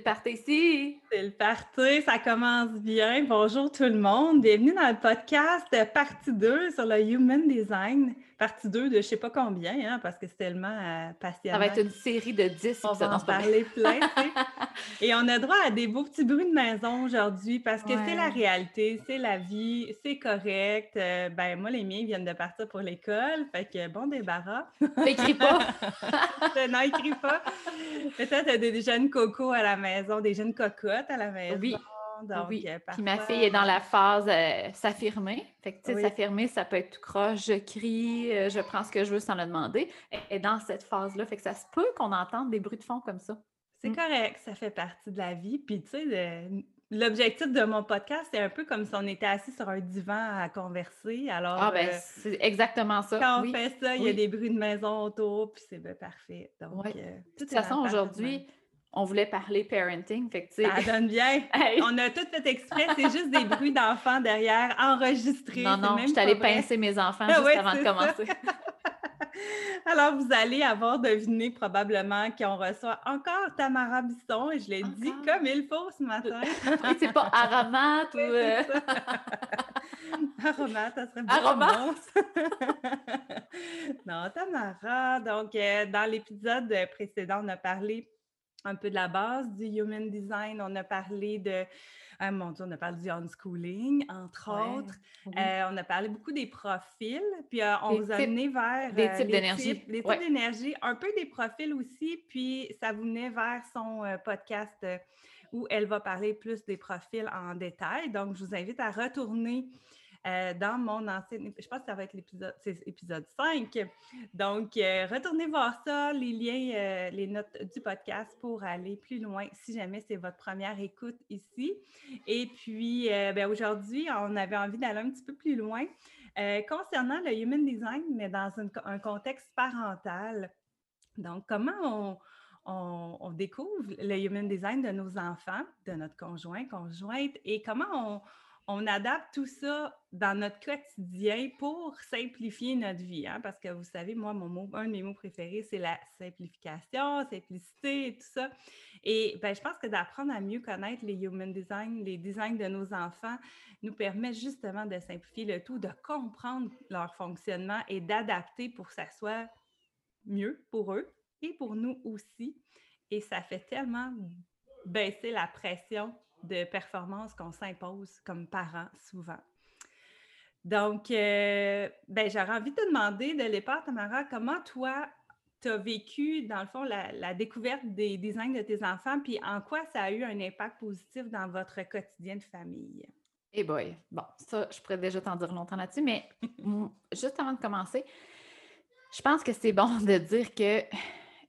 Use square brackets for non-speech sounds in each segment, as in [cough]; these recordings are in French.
c'est le. C'est le party, ça commence bien. Bonjour tout le monde. Bienvenue dans le podcast partie 2 sur le Human Design. Partie 2 de je sais pas combien, hein, parce que c'est tellement euh, passionnant. Ça va être une série de 10 On va en parler plein. [laughs] Et on a droit à des beaux petits bruits de maison aujourd'hui parce que c'est la réalité, c'est la vie, c'est correct. Euh, ben moi, les miens viennent de partir pour l'école, fait que bon débarras. [laughs] Écris pas. [laughs] non, écris pas. Peut-être des jeunes cocos à la maison, des jeunes cocottes à la maison. Oui. Oui. Euh, Puis ma fille est dans la phase euh, s'affirmer. Fait que, tu sais, s'affirmer, ça peut être tout croche, je crie, euh, je prends ce que je veux sans le demander. Et, dans cette phase-là, fait que ça se peut qu'on entende des bruits de fond comme ça. C'est mm. correct, ça fait partie de la vie. Puis, tu sais, l'objectif de mon podcast, c'est un peu comme si on était assis sur un divan à converser. Alors, ah, ben, c'est exactement ça. Quand on fait ça, il y a des bruits de maison autour, puis c'est ben, parfait. Donc, de toute façon, aujourd'hui, on voulait parler parenting. Fait que, ça donne bien. [laughs] On a tout fait exprès. C'est juste des bruits d'enfants derrière, enregistrés. Non, non, je suis allée pincer mes enfants juste avant de commencer. [laughs] Alors, vous allez avoir deviné probablement qu'on reçoit encore Tamara Bisson et je l'ai dit comme il faut ce matin. [laughs] c'est pas Aromat ou. Euh... Aromat, ça serait Aromat. non, Tamara. Donc, euh, dans l'épisode précédent, on a parlé un peu de la base du human design. On a parlé de, ah, mon Dieu, on a parlé du unschooling, entre autres. Euh, on a parlé beaucoup des profils, puis euh, on vous a amené vers des euh, types d'énergie. Les types d'énergie, un peu des profils aussi, puis ça vous venait vers son podcast où elle va parler plus des profils en détail. Donc, je vous invite à retourner euh, dans mon ancien. Je pense que ça va être l'épisode, épisode 5. Donc, euh, retournez voir ça, les liens, euh, les notes du podcast pour aller plus loin si jamais c'est votre première écoute ici. Et puis, ben, aujourd'hui, on avait envie d'aller un petit peu plus loin concernant le human design, mais dans un contexte parental. Donc, comment on, on, découvre le human design de nos enfants, de notre conjoint, conjointe, et comment on, adapte tout ça dans notre quotidien pour simplifier notre vie. Hein, parce que vous savez, moi, mon mot, un de mes mots préférés, c'est la simplification, simplicité et tout ça. Et ben, je pense que d'apprendre à mieux connaître les human design, les designs de nos enfants, nous permet justement de simplifier le tout, de comprendre leur fonctionnement et d'adapter pour que ça soit mieux pour eux et pour nous aussi. Et ça fait tellement baisser la pression de performance qu'on s'impose comme parents souvent. Donc, euh, ben, j'aurais envie de te demander de l'époque, Tamara, comment toi, tu as vécu, dans le fond, la, découverte des designs de tes enfants, puis en quoi ça a eu un impact positif dans votre quotidien de famille? Eh boy, bon, ça, je pourrais déjà t'en dire longtemps là-dessus, mais juste avant de commencer, je pense que c'est bon [laughs] de dire que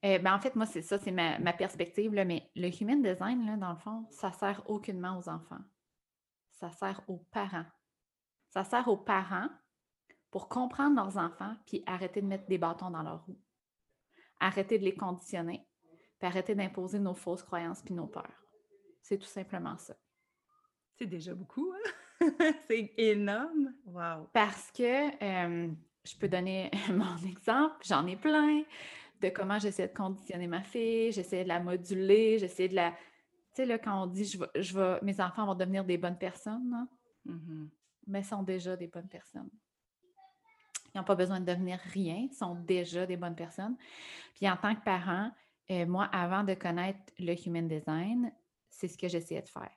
euh, ben, en fait, moi, c'est ça, c'est ma, perspective, là, mais le human design, là, dans le fond, ça sert aucunement aux enfants. Ça sert aux parents. Ça sert aux parents pour comprendre leurs enfants puis arrêter de mettre des bâtons dans leur roue. Arrêter de les conditionner, puis arrêter d'imposer nos fausses croyances puis nos peurs. C'est tout simplement ça. C'est déjà beaucoup, hein? [laughs] c'est énorme. Wow. Parce que euh, je peux donner [laughs] mon exemple, j'en ai plein de comment j'essaie de conditionner ma fille, j'essaie de la moduler, j'essaie de la. Tu sais, là, quand on dit je je vais, mes enfants vont devenir des bonnes personnes, mm-hmm. mais sont déjà des bonnes personnes. Ils n'ont pas besoin de devenir rien, ils sont déjà des bonnes personnes. Puis en tant que parent, euh, moi, avant de connaître le human design, c'est ce que j'essayais de faire.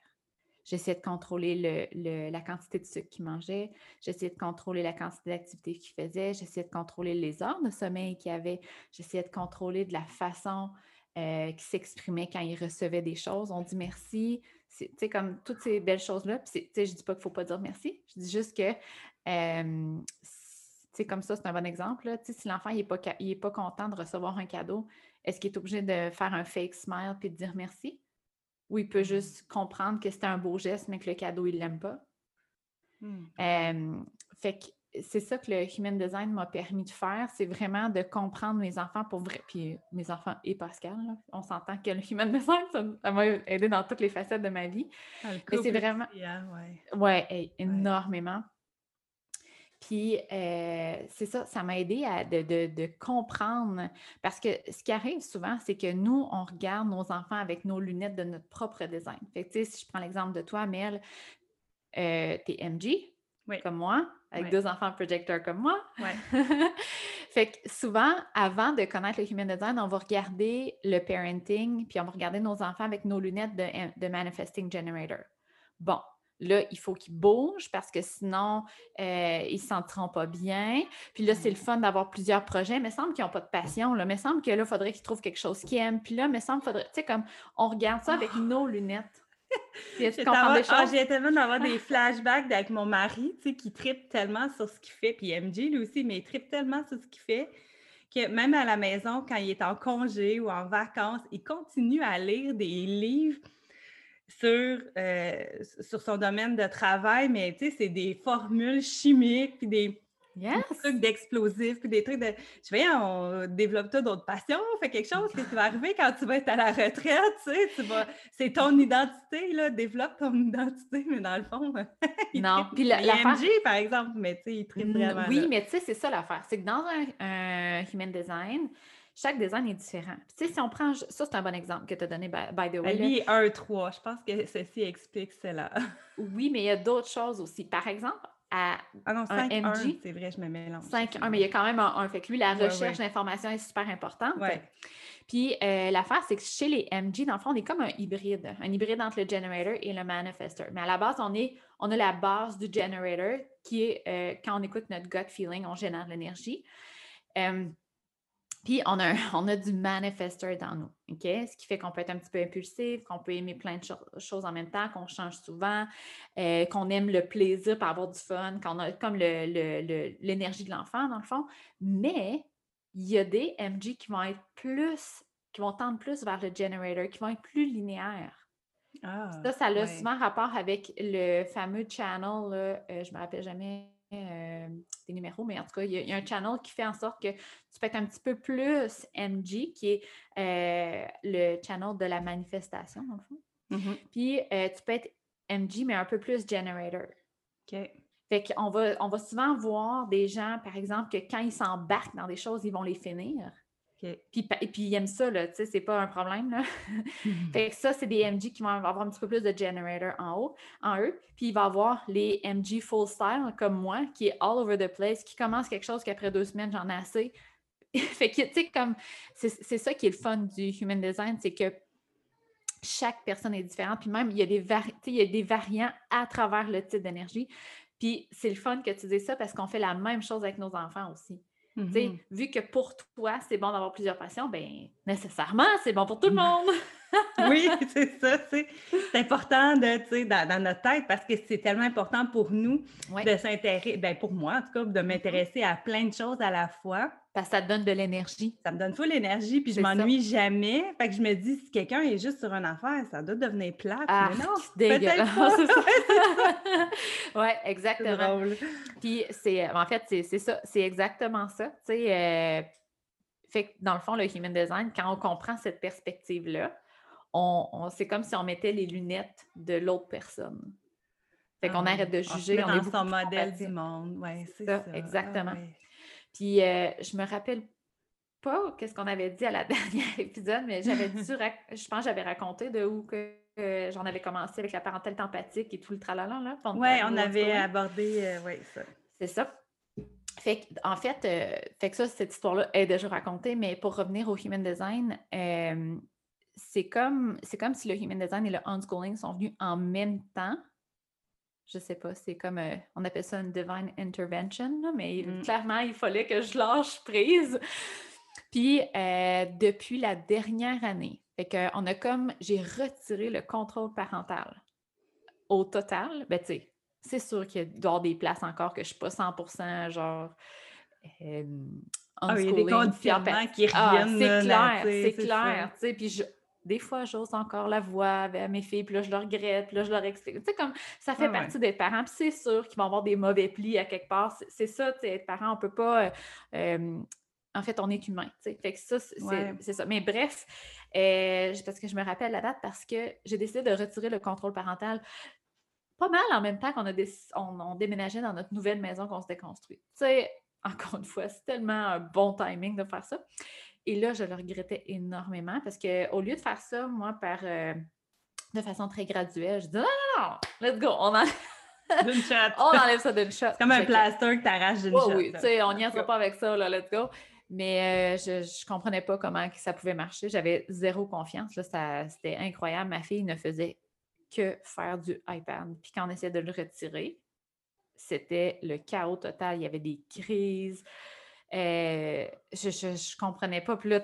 J'essayais de contrôler le, la quantité de sucre qu'il mangeait. J'essayais de contrôler la quantité d'activité qu'il faisait. J'essayais de contrôler les heures de sommeil qu'il avait. J'essayais de contrôler de la façon euh, qu'il s'exprimait quand il recevait des choses. On dit merci. C'est comme toutes ces belles choses-là. Je ne dis pas qu'il ne faut pas dire merci. Je dis juste que euh, comme ça, c'est un bon exemple. Si l'enfant n'est pas, pas content de recevoir un cadeau, est-ce qu'il est obligé de faire un fake smile puis de dire merci? Ou il peut juste comprendre que c'était un beau geste, mais que le cadeau, il ne l'aime pas. Mm. fait que c'est ça que le Human Design m'a permis de faire, c'est vraiment de comprendre mes enfants pour vrai. Puis mes enfants et Pascal, on s'entend que le Human Design, ça m'a aidé dans toutes les facettes de ma vie. Ah, mais c'est vraiment. Ouais, énormément. Puis euh, c'est ça, ça m'a aidé à de, comprendre. Parce que ce qui arrive souvent, c'est que nous, on regarde nos enfants avec nos lunettes de notre propre design. Fait que, si je prends l'exemple de toi, Mel, euh, tu es MG, comme moi, avec deux enfants projecteurs comme moi. [laughs] fait que souvent, avant de connaître le human design, on va regarder le parenting, puis on va regarder nos enfants avec nos lunettes de, de manifesting generator. Bon, Là, il faut qu'ils bougent parce que sinon, euh, ils ne se sentiront pas bien. Puis là, c'est le fun d'avoir plusieurs projets. Mais il semble qu'ils n'ont pas de passion. Là. Mais il semble que là, il faudrait qu'ils trouvent quelque chose qu'ils aiment. Puis là, il me semble faudrait. Tu sais, comme on regarde ça avec ah! nos lunettes. [laughs] J'ai tellement d'avoir des [laughs] flashbacks avec mon mari, tu sais, qui tripe tellement sur ce qu'il fait. Puis MJ, lui aussi, mais il tripe tellement sur ce qu'il fait que même à la maison, quand il est en congé ou en vacances, il continue à lire des livres sur, euh, sur son domaine de travail, mais tu sais, c'est des formules chimiques, puis des, trucs d'explosifs, puis des trucs de. Je vais, on développe toi d'autres passions, fait quelque chose qui va arriver quand tu vas être à la retraite, tu sais, tu vas. C'est ton identité, là, développe ton identité, mais dans le fond. [laughs] non, puis la, par exemple, mais tu sais, il tripe vraiment. Oui, mais tu sais, c'est ça l'affaire. C'est que dans un human design, chaque design est différent. tu sais, si on prend, ça c'est un bon exemple que tu as donné, by, the way. Lui, 1-3, je pense que ceci explique cela. [laughs] oui, mais il y a d'autres choses aussi. Par exemple, à ah non, 5, MG, c'est vrai, je me mélange. 5-1, mais il y a quand même un 1. Fait que lui, la recherche d'information est super importante. Ouais. Puis euh, l'affaire, c'est que chez les MG, dans le fond, on est comme un hybride, un hybride entre le generator et le manifester. Mais à la base, on, est, on a la base du generator qui est, euh, quand on écoute notre gut feeling, on génère de l'énergie. Euh, puis, on a, [laughs] on a du manifester dans nous, OK? Ce qui fait qu'on peut être un petit peu impulsif, qu'on peut aimer plein de choses en même temps, qu'on change souvent, euh, qu'on aime le plaisir pour avoir du fun, qu'on a comme l'énergie de l'enfant, dans le fond. Mais il y a des MG qui vont être plus, qui vont tendre plus vers le generator, qui vont être plus linéaires. Ah, ça, ça a souvent rapport avec le fameux channel, là, euh, je ne me rappelle jamais euh, des numéros, mais en tout cas, il y, a, un channel qui fait en sorte que tu peux être un petit peu plus MG, qui est euh, le channel de la manifestation, dans le fond. Mm-hmm. Puis, euh, tu peux être MG, mais un peu plus generator. OK. Fait qu'on va, on va souvent voir des gens, par exemple, que quand ils s'embarquent dans des choses, ils vont les finir. Puis, et puis, ils aiment ça, là, tu sais, c'est pas un problème, là. [laughs] [laughs] fait que ça, c'est des MG qui vont avoir un petit peu plus de generator en haut, en eux. Puis, il va avoir les MG full style, comme moi, qui est all over the place, qui commence quelque chose qu'après deux semaines, j'en ai assez. [laughs] fait que, tu sais, comme, c'est ça qui est le fun du human design, c'est que chaque personne est différente. Puis même, il y a des, il y a des variants à travers le type d'énergie. Puis c'est le fun que tu dises ça parce qu'on fait la même chose avec nos enfants aussi. Mm-hmm. Vu que pour toi, c'est bon d'avoir plusieurs passions, ben nécessairement, c'est bon pour tout le monde. [laughs] oui, [laughs] c'est ça. C'est important de, dans, dans, notre tête parce que c'est tellement important pour nous de s'intéresser, ben pour moi en tout cas, de mm-hmm. m'intéresser à plein de choses à la fois. Parce que ça te donne de l'énergie. Ça me donne full l'énergie, puis je m'ennuie jamais. Fait que je me dis, si quelqu'un est juste sur une affaire, ça doit devenir plate. Ah, mais non, dégueulasse. [laughs] [laughs] oui, exactement. Drôle. Puis c'est, en fait, c'est ça, c'est exactement ça. Tu sais, euh, fait que dans le fond, le human design, quand on comprend cette perspective-là, on, c'est comme si on mettait les lunettes de l'autre personne. Fait qu'on ah arrête de juger. On, est dans son modèle du monde. Oui, c'est ça, Exactement. Ah puis euh, je me rappelle pas qu'est-ce qu'on avait dit à la [laughs] dernière épisode, mais j'avais dû, [laughs] je pense que j'avais raconté de où que euh, j'en avais commencé avec la parentèle empathique et tout le tralala. Là, oui, on avait abordé, euh, oui, ça. C'est ça. Fait en fait, fait que ça, cette histoire-là est déjà racontée, mais pour revenir au human design, c'est comme, comme si le human design et le unschooling sont venus en même temps je sais pas, c'est comme, euh, on appelle ça une divine intervention, mais mmh. clairement, il fallait que je lâche prise. Puis, euh, depuis la dernière année, fait que, on a comme, j'ai retiré le contrôle parental. Au total, ben, tu sais, c'est sûr qu'il y a des places encore que je suis pas 100% genre. Euh, ah, il y a des conditionnements qui ah, reviennent. c'est clair, c'est clair. Puis je, des fois, j'ose encore la voix à mes filles, puis là, je leur regrette, puis là, je leur explique. Tu sais, comme ça fait partie d'être parent, puis c'est sûr qu'ils vont avoir des mauvais plis à quelque part. C'est ça, tu sais, être parent, on peut pas. Euh, euh, en fait, on est humain, tu sais. Fait que ça, c'est ça. Mais bref, euh, parce que je me rappelle la date parce que j'ai décidé de retirer le contrôle parental pas mal en même temps qu'on a on, déménageait dans notre nouvelle maison qu'on se déconstruit. Tu sais, [laughs] encore une fois, c'est tellement un bon timing de faire ça. Et là, je le regrettais énormément parce qu'au lieu de faire ça, moi, par euh, de façon très graduelle, je dis non, non, non, let's go, on enlève, [laughs] on enlève ça d'une shot. C'est comme un plaster que tu arraches d'une shot. Oui, tu sais, on n'y pas avec ça, là, let's go. Mais euh, je ne comprenais pas comment ça pouvait marcher. J'avais zéro confiance. C'était incroyable. Ma fille ne faisait que faire du iPad. Puis quand on essayait de le retirer, c'était le chaos total. Il y avait des crises. Euh, je ne comprenais pas. Puis là,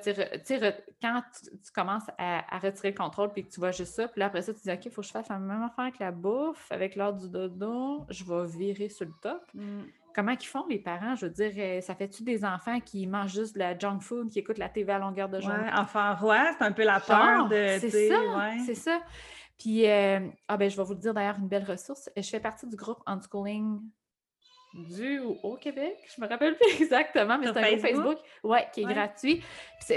quand tu, commences à, retirer le contrôle puis que tu vois juste ça, puis là, après ça, tu dis OK, il faut que je fasse la même affaire avec la bouffe, avec l'heure du dodo, je vais virer sur le top. Mm. Comment ils font les parents? Je veux dire, euh, ça fait-tu des enfants qui mangent juste de la junk food, qui écoutent la TV à longueur de journée? Ouais, enfant roi, c'est un peu la peur de. C'est ça, c'est ça. Puis, euh, ah ben, je vais vous le dire d'ailleurs, une belle ressource. Je fais partie du groupe Unschooling du ou au Québec. Je me rappelle plus [laughs] exactement, mais c'est un groupe Facebook? Ouais, qui est gratuit.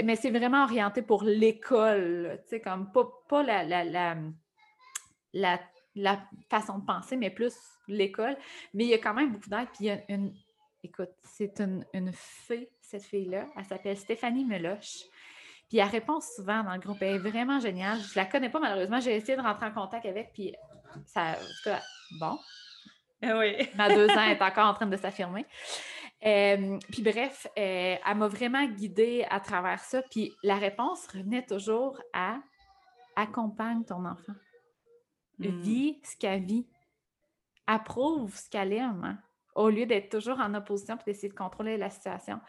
mais c'est vraiment orienté pour l'école, tu sais, comme pas, pas la, la, la, la, façon de penser, mais plus l'école. Mais il y a quand même beaucoup d'aide. Puis il y a une. Écoute, c'est une, une fée, cette fille-là. Elle s'appelle Stéphanie Meloche. Puis elle répond souvent dans le groupe. Elle est vraiment géniale. Je la connais pas malheureusement. J'ai essayé de rentrer en contact avec, puis ça. Bon. Ah oui. [laughs] Ma deux ans est encore en train de s'affirmer. Euh, puis bref, euh, elle m'a vraiment guidée à travers ça. Puis la réponse revenait toujours à accompagne ton enfant. Hmm. Vis ce qu'elle vit. Approuve ce qu'elle aime. Hein au lieu d'être toujours en opposition et d'essayer de contrôler la situation.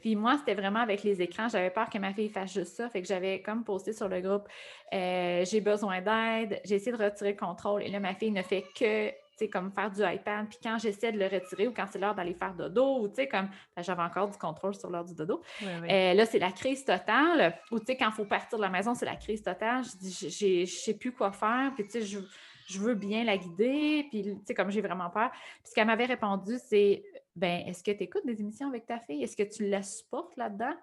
Puis moi, c'était vraiment avec les écrans. J'avais peur que ma fille fasse juste ça. Fait que j'avais comme posté sur le groupe euh, j'ai besoin d'aide, j'ai essayé de retirer le contrôle. Et là, ma fille ne fait que sais, comme faire du iPad. Puis quand j'essaie de le retirer ou quand c'est l'heure d'aller faire dodo, ou tu sais, comme ben, j'avais encore du contrôle sur l'heure du dodo. Euh, là, c'est la crise totale. Ou tu sais, quand il faut partir de la maison, c'est la crise totale. Je dis, je ne sais plus quoi faire. Puis tu sais, je je veux bien la guider, puis tu sais, comme j'ai vraiment peur. Puis ce qu'elle m'avait répondu, c'est ben, est-ce que tu écoutes des émissions avec ta fille? Est-ce que tu la supportes là-dedans?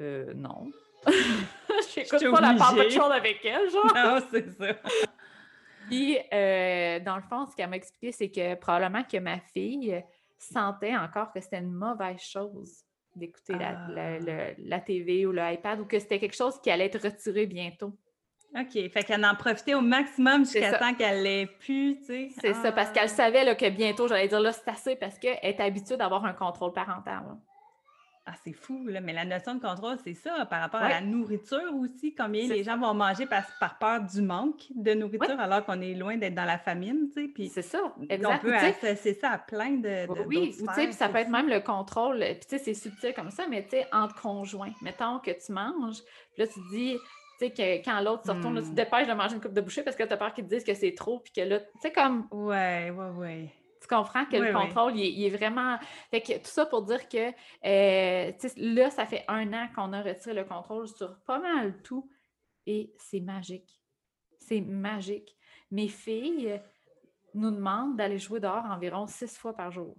Euh, non. [laughs] je n'écoute pas la part de avec elle, genre. [laughs] Non, c'est ça. Puis, euh, dans le fond, ce qu'elle m'a expliqué, c'est que probablement que ma fille sentait encore que c'était une mauvaise chose d'écouter la, la, la, TV ou le iPad ou que c'était quelque chose qui allait être retiré bientôt. OK. Fait qu'elle en profitait au maximum jusqu'à temps qu'elle l'ait pu, tu sais. C'est ça, parce qu'elle ah. savait là, que bientôt, j'allais dire là, c'est assez parce qu'elle est habituée d'avoir un contrôle parental. Ah, c'est fou, là. mais la notion de contrôle, c'est ça, par rapport à la nourriture aussi, combien les gens vont manger par, par peur du manque de nourriture alors qu'on est loin d'être dans la famine, tu sais. Puis c'est ça, exactement. On peut associer ça à plein de, de Oui, tu sais, puis ça peut être même le contrôle, puis tu sais, c'est subtil comme ça, mais tu sais, entre conjoints. Mettons que tu manges, puis là, tu dis, tu sais, que quand l'autre se retourne, tu te hmm. dépêches de manger une coupe de bouchée parce que tu as peur qu'ils te disent que c'est trop, puis que là, tu sais, comme. Ouais, ouais, ouais. Tu comprends que le contrôle, il, est vraiment. Fait que tout ça pour dire que euh, là, ça fait un an qu'on a retiré le contrôle sur pas mal tout et c'est magique. C'est magique. Mes filles nous demandent d'aller jouer dehors environ six fois par jour.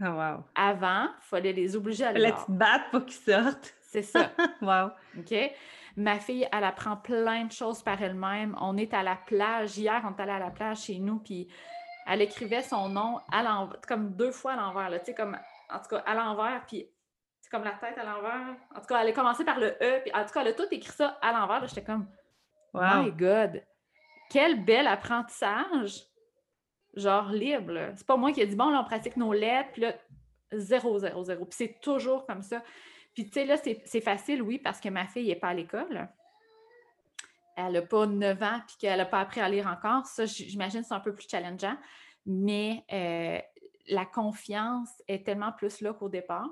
Oh, wow. Avant, il fallait les obliger à aller dehors. Fallait te battre pour qu'ils sortent. C'est ça. [laughs] wow. OK? Ma fille, elle apprend plein de choses par elle-même. On est à la plage. Hier, on est allé à la plage chez nous, puis elle écrivait son nom à comme deux fois à l'envers, tu sais, comme, en tout cas, à l'envers, puis c'est comme la tête à l'envers. En tout cas, elle a commencé par le E, puis en tout cas, elle a tout écrit ça à l'envers. J'étais comme, my God, quel bel apprentissage! Genre libre. C'est pas moi qui ai dit, bon, là, on pratique nos lettres, puis là, zéro, zéro, zéro. Puis c'est toujours comme ça. Puis, tu sais, là, c'est facile, oui, parce que ma fille n'est pas à l'école. Elle n'a pas 9 ans puis qu'elle n'a pas appris à lire encore. Ça, j'imagine, c'est un peu plus challengeant. Mais euh, la confiance est tellement plus là qu'au départ.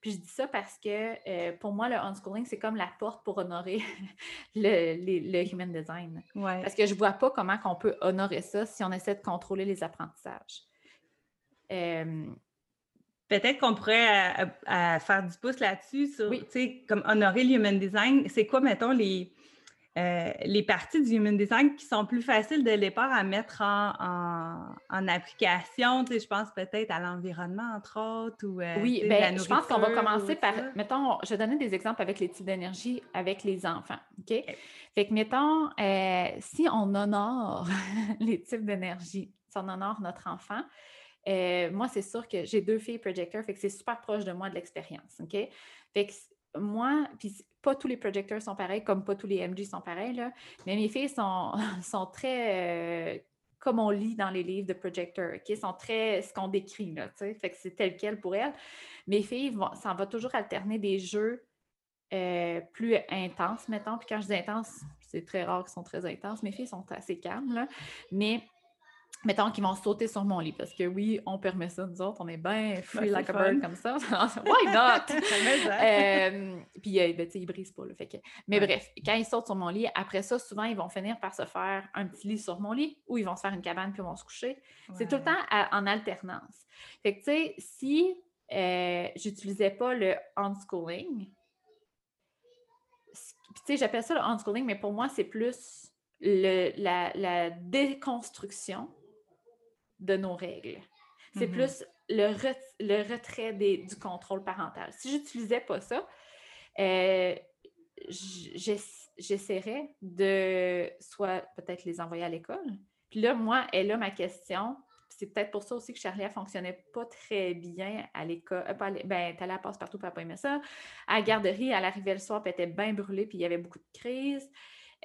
Puis je dis ça parce que euh, pour moi, le unschooling, c'est comme la porte pour honorer [laughs] le, human design. Parce que je ne vois pas comment on peut honorer ça si on essaie de contrôler les apprentissages. Euh, Peut-être qu'on pourrait faire du pouce là-dessus sur, tu sais, comme honorer le human design. C'est quoi, mettons, les, euh, les parties du Human Design qui sont plus faciles de départ à mettre en, en, application. Tu sais, je pense peut-être à l'environnement, entre autres. Ou, euh, oui, ben, je pense qu'on va commencer par, mettons, je vais donner des exemples avec les types d'énergie avec les enfants. OK? Fait que, mettons, euh, si on honore [laughs] les types d'énergie, si on honore notre enfant, moi, c'est sûr que j'ai deux filles projecteurs, fait que c'est super proche de moi de l'expérience. OK? Fait que moi, puis pas tous les projecteurs sont pareils, comme pas tous les MG sont pareils, là, mais mes filles sont, [laughs] sont très, euh, comme on lit dans les livres de projecteurs, OK? sont très ce qu'on décrit, là, tu sais, fait que c'est tel quel pour elles. Mes filles, ça va toujours alterner des jeux euh, plus intenses, mettons, puis quand je dis intenses, c'est très rare qu'ils sont très intenses, mes filles sont assez calmes, là, mais mettons qu'ils vont sauter sur mon lit parce que oui, on permet ça, nous autres, on est bien free like a bird comme ça. [laughs] Why not? [laughs] euh, puis, euh, ben, ils brisent pas. le fait que... Mais bref, quand ils sautent sur mon lit, après ça, souvent, ils vont finir par se faire un petit lit sur mon lit ou ils vont se faire une cabane puis ils vont se coucher. C'est tout le temps en alternance. Fait que, tu sais, si euh, j'utilisais pas le unschooling, tu sais, j'appelle ça le unschooling, mais pour moi, c'est plus le, la, la déconstruction de nos règles. C'est mm-hmm. plus le, le retrait des, du contrôle parental. Si j'utilisais pas ça, euh, j'essaierais de soit peut-être les envoyer à l'école. Puis là, moi, elle a ma question. C'est peut-être pour ça aussi que Charlie ne fonctionnait pas très bien à l'école. Euh, ben, elle allait à passe-partout, papa aimait ça. À la garderie, elle arrivait le soir, puis elle était bien brûlée, puis il y avait beaucoup de crises.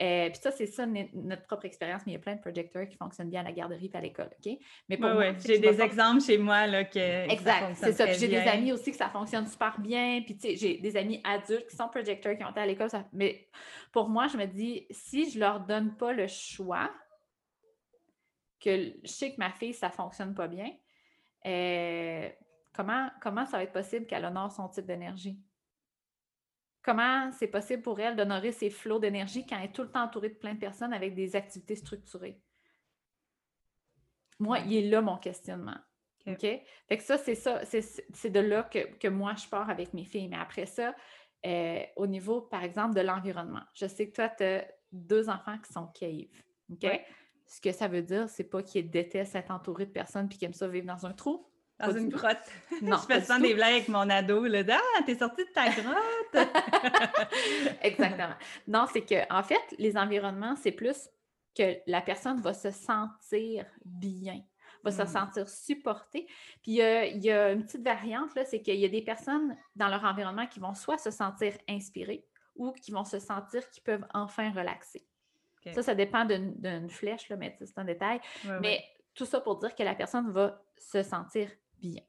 Euh, puis ça, c'est ça notre propre expérience, mais il y a plein de projecteurs qui fonctionnent bien à la garderie et à l'école, OK? Mais pour moi, j'ai des exemples chez moi là, que Exact, c'est ça. j'ai des amis aussi que ça fonctionne super bien. Puis tu sais, j'ai des amis adultes qui sont projecteurs qui ont été à l'école. Mais pour moi, je me dis, si je leur donne pas le choix, que je sais que ma fille, ça fonctionne pas bien, euh, comment, comment ça va être possible qu'elle honore son type d'énergie? Comment c'est possible pour elle d'honorer ses flots d'énergie quand elle est tout le temps entourée de plein de personnes avec des activités structurées? Moi, il est là mon questionnement. OK? Fait que ça, c'est ça, c'est de là que, moi, je pars avec mes filles. Mais après ça, euh, au niveau, par exemple, de l'environnement, je sais que toi, tu as deux enfants qui sont cave. OK? Ce que ça veut dire, c'est pas qu'ils détestent être entourés de personnes puis qu'ils aiment ça vivre dans un trou. Dans une grotte. [laughs] Non, je fais souvent des blagues avec mon ado. Là, ah, t'es sortie de ta grotte! [laughs] Exactement. Non, c'est que, en fait, les environnements, c'est plus que la personne va se sentir bien, va se hmm. sentir supportée. Puis il y, a, une petite variante, là, c'est qu'il y a des personnes dans leur environnement qui vont soit se sentir inspirées ou qui vont se sentir qu'ils peuvent enfin relaxer. Ça, ça dépend d'une flèche, là, mais c'est un détail. mais tout ça pour dire que la personne va se sentir bien.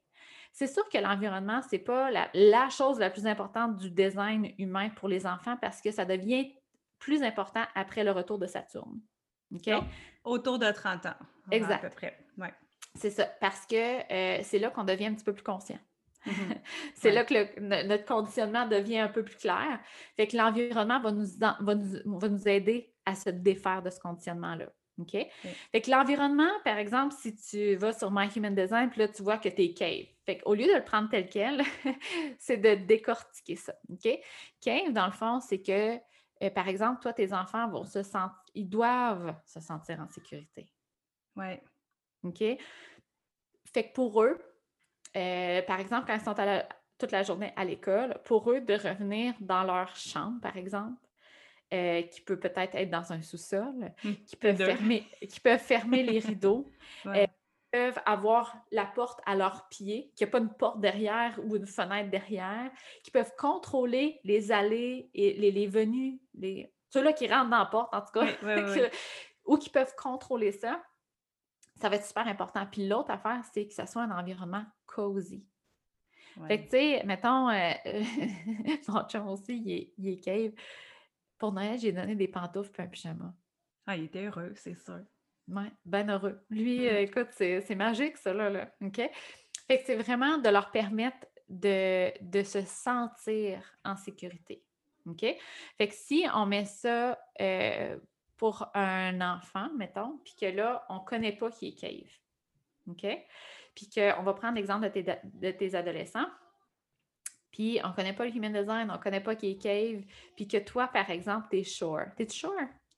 C'est sûr que l'environnement, ce n'est pas la, chose la plus importante du design humain pour les enfants parce que ça devient plus important après le retour de Saturne. OK? autour de 30 ans. Exact. À peu près. Ouais. C'est ça. Parce que euh, c'est là qu'on devient un petit peu plus conscient. Mm-hmm. [laughs] c'est là que notre conditionnement devient un peu plus clair. Fait que l'environnement va nous, va, nous, va nous aider à se défaire de ce conditionnement-là. OK? Fait que l'environnement, par exemple, si tu vas sur My Human Design, puis là, tu vois que tu es cave. Fait qu'au lieu de le prendre tel quel, [laughs] c'est de décortiquer ça. OK? Cave, dans le fond, c'est que, euh, par exemple, toi, tes enfants vont se sentir, ils doivent se sentir en sécurité. Oui. OK? Fait que pour eux, euh, par exemple, quand ils sont toute la journée à l'école, pour eux, de revenir dans leur chambre, par exemple, euh, qui peut peut-être être dans un sous-sol, mmh. qui, peuvent fermer, qui peuvent fermer les [laughs] rideaux, euh, peuvent avoir la porte à leurs pieds, qu'il n'y a pas une porte derrière ou une fenêtre derrière, qui peuvent contrôler les allées et les, les venues, les... ceux-là qui rentrent dans la porte en tout cas, [laughs] ou qui peuvent contrôler ça. Ça va être super important. Puis l'autre affaire, c'est que ça soit un environnement cosy. Fait que, tu sais, mettons, euh, [laughs] mon chum aussi, il est, il est cave. Pour Noël, j'ai donné des pantoufles et un pyjama. Ah, il était heureux, c'est sûr. Oui, bien heureux. Lui, euh, écoute, c'est magique, ça, là. là. OK? Fait que c'est vraiment de leur permettre de, de, se sentir en sécurité. OK? Fait que si on met ça euh, pour un enfant, mettons, puis que là, on ne connaît pas qui est cave. OK? Puis qu'on va prendre l'exemple de tes, de tes adolescents. Puis on connaît pas le human design, on connaît pas qui est cave, puis que toi, par exemple, t'es sure. T'es-tu sure?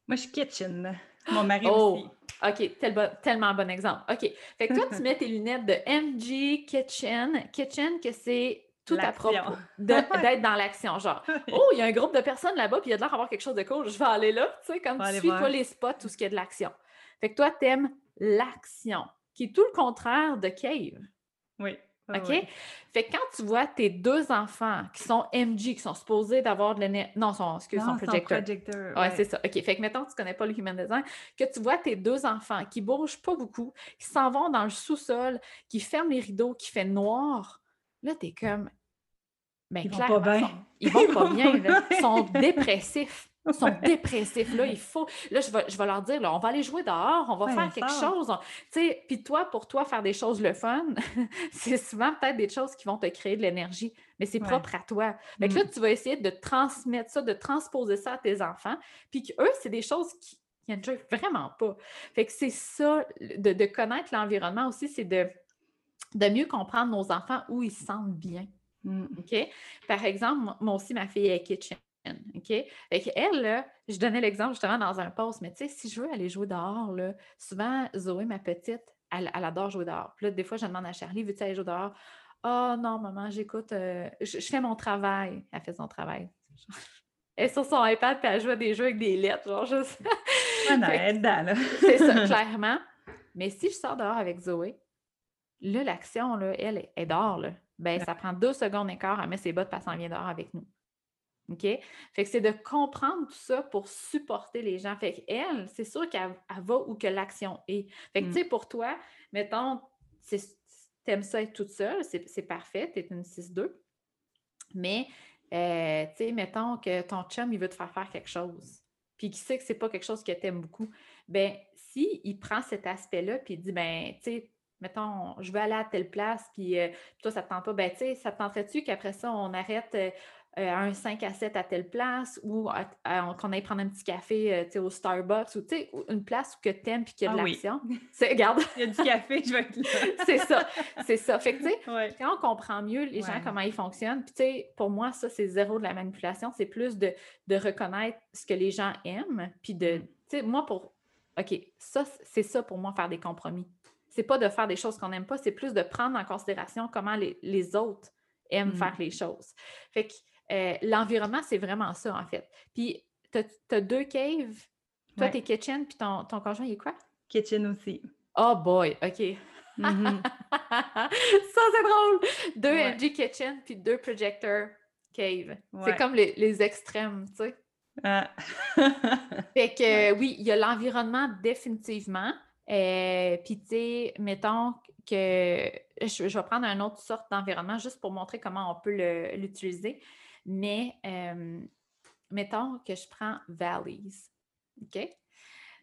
Moi, je suis kitchen. Mon mari Oh, aussi. OK, tel tellement bon exemple. OK. Fait que toi, tu mets tes lunettes de MG Kitchen. Kitchen, que c'est tout à propos [laughs] d'être dans l'action. Genre, oh, il y a un groupe de personnes là-bas, puis il y a de l'air d'avoir quelque chose de cool, je vais aller là. Tu sais, comme tu suis, voir. toi, les spots, tout ce qui est de l'action. Fait que toi, t'aimes l'action, qui est tout le contraire de Cave. Oui. Oui, OK? Fait que quand tu vois tes deux enfants qui sont MG, qui sont supposés d'avoir de l'énergie. Non, sont, excuse, Non, son projecteurs. projecteur, Ouais, c'est ça. OK. Fait que mettons tu connais pas le human design, que tu vois tes deux enfants qui bougent pas beaucoup, qui s'en vont dans le sous-sol, qui ferment les rideaux, qui fait noir. Là, tu es comme. Ben, Ils vont pas bien. sont- Ils vont pas [laughs] bien. là. Ils sont dépressifs. Ils sont [laughs] dépressifs. Là, il faut. Là, je vais, je vais leur dire, là, on va aller jouer dehors, on va Ouais, faire quelque chose. Tu sais, puis toi, pour toi, faire des choses le fun, [laughs] c'est souvent peut-être des choses qui vont te créer de l'énergie, mais c'est Ouais. propre à toi. Fait que Mm. là, tu vas essayer de transmettre ça, de transposer ça à tes enfants, puis qu'eux, c'est des choses qui enjoy vraiment pas. Fait que c'est ça, de, de connaître l'environnement aussi, c'est de, de mieux comprendre nos enfants où ils se sentent bien. Mm. OK? Par exemple, moi aussi, ma fille est kitchen. OK? Fait qu'elle, là, je donnais l'exemple justement dans un post, mais tu sais, si je veux aller jouer dehors, là, souvent, Zoé, ma petite, elle, elle adore jouer dehors. Puis là, des fois, je demande à Charlie, veux-tu aller jouer dehors? Ah non, maman, j'écoute, euh, je, je fais mon travail. Elle fait son travail. [laughs] Elle est sur son iPad, puis elle joue à des jeux avec des lettres, genre, sais. Ah non, [laughs] elle là. [laughs] c'est ça, clairement. Mais si je sors dehors avec Zoé, là, l'action, là, elle, elle est dehors, là. Ben, ça prend deux secondes et quart, elle met ses bottes, puis elle s'en vient dehors avec nous. OK? Fait que c'est de comprendre tout ça pour supporter les gens. Fait qu'elle, c'est sûr qu'elle elle va où que l'action est. Fait que, Mm. tu sais, pour toi, mettons, t'aimes ça être toute seule, c'est parfait, t'es une 6-2. Mais, euh, tu sais, mettons que ton chum, il veut te faire faire quelque chose, puis qu'il sait que c'est pas quelque chose que t'aimes beaucoup, ben si il prend cet aspect-là, puis il dit, ben, tu sais, mettons, je veux aller à telle place, puis euh, toi, ça te tente pas, ben, tu sais, ça te tenterait-tu qu'après ça, on arrête euh, euh, un 5 à 7 à telle place, ou qu'on aille prendre un petit café, euh, tu au Starbucks, ou tu une place où que t'aimes, puis qu'il y a de Ah l'action. [laughs] Regarde, Il y a du café, je vais être là. [laughs] c'est ça, c'est ça. Fait que, tu sais, Ouais. quand on comprend mieux les gens, comment ils fonctionnent, puis tu sais, pour moi, ça, c'est zéro de la manipulation, c'est plus de, de reconnaître ce que les gens aiment, puis de, Mm. tu sais, moi, pour, OK, ça, c'est ça pour moi, faire des compromis. C'est pas de faire des choses qu'on n'aime pas, c'est plus de prendre en considération comment les, les autres aiment Mm. faire les choses. Fait que euh, l'environnement, c'est vraiment ça, en fait. Puis, tu as, deux caves, toi, Ouais. t'es kitchen, puis ton, ton conjoint, il est quoi? Kitchen aussi. Oh boy, OK. Mhm. [laughs] ça, c'est drôle! Deux Ouais. Kitchen puis deux Projector Cave. C'est comme les, les extrêmes, tu sais. Ah. [laughs] Fait que euh, oui, il y a l'environnement définitivement. Euh, puis tu sais, mettons que je, je vais prendre une autre sorte d'environnement juste pour montrer comment on peut l'utiliser. Mais mettons que je prends Valleys. OK?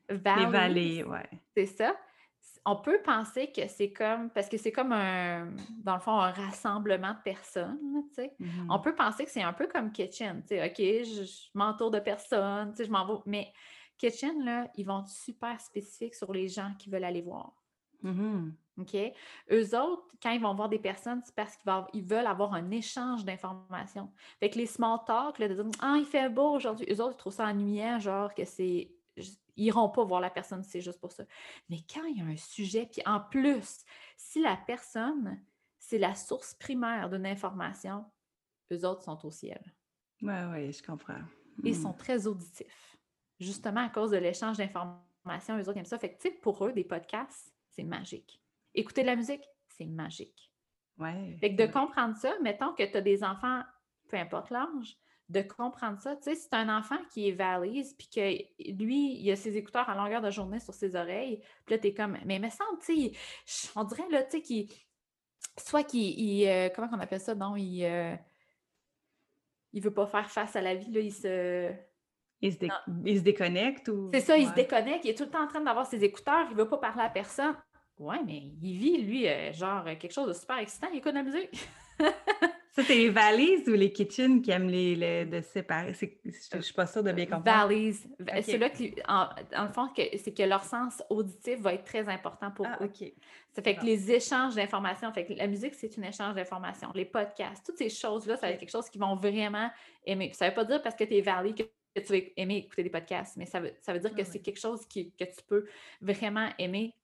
Les Valleys, vallées, ouais. c'est ça. On peut penser que c'est comme, parce que c'est comme un, dans le fond, un rassemblement de personnes, tu sais. Mhm. On peut penser que c'est un peu comme Kitchen, tu sais, OK, je, je m'entoure de personnes, tu sais, je m'en vais. Mais Kitchen, là, ils vont être super spécifiques sur les gens qui veulent aller voir. Mhm. OK? Eux autres, quand ils vont voir des personnes, c'est parce qu'ils veulent avoir un échange d'informations. Fait que les small talk, là, de dire Ah, il fait beau aujourd'hui, eux autres, ils trouvent ça ennuyant, genre que c'est. Ils iront pas voir la personne c'est juste pour ça. Mais quand il y a un sujet, puis en plus, si la personne, c'est la source primaire d'une information, eux autres sont au ciel. Ouais, ouais, je comprends. Ils Mhm. sont très auditifs. Justement, à cause de l'échange d'informations, eux autres aiment ça. Fait que, tu sais, pour eux, des podcasts, c'est magique. Écouter de la musique, c'est magique. Ouais. Fait que de comprendre ça, mettons que tu as des enfants, peu importe l'âge, de comprendre ça. Tu sais, si tu un enfant qui est valise, puis que lui, il a ses écouteurs à longueur de journée sur ses oreilles, puis là, tu es comme, mais il me semble, tu sais, on dirait, là, tu sais, qu'il. Soit qu'il. il, euh, comment on appelle ça? Non, il. euh, il veut pas faire face à la vie, là, il se. Ils se, dé- ils se déconnectent ou. C'est ça, il se déconnecte, il est tout le temps en train d'avoir ses écouteurs, il veut pas parler à personne. Ouais, mais il vit, lui, euh, genre, euh, quelque chose de super excitant, il écoute la musique. Ça, c'est les valises ou les kitchens qui aiment les, de séparer? Je ne suis pas sûre de bien comprendre. Valises. C'est là que, en, le fond, c'est que leur sens auditif va être très important pour ah, eux. Ça fait que les échanges d'informations, fait que la musique, c'est un échange d'informations. Les podcasts, toutes ces choses-là, ça va être quelque chose qu'ils vont vraiment aimer. ça ne veut pas dire parce que tu es valide que tu vas aimer écouter des podcasts, mais ça veut, ça veut dire que c'est quelque chose que tu peux vraiment aimer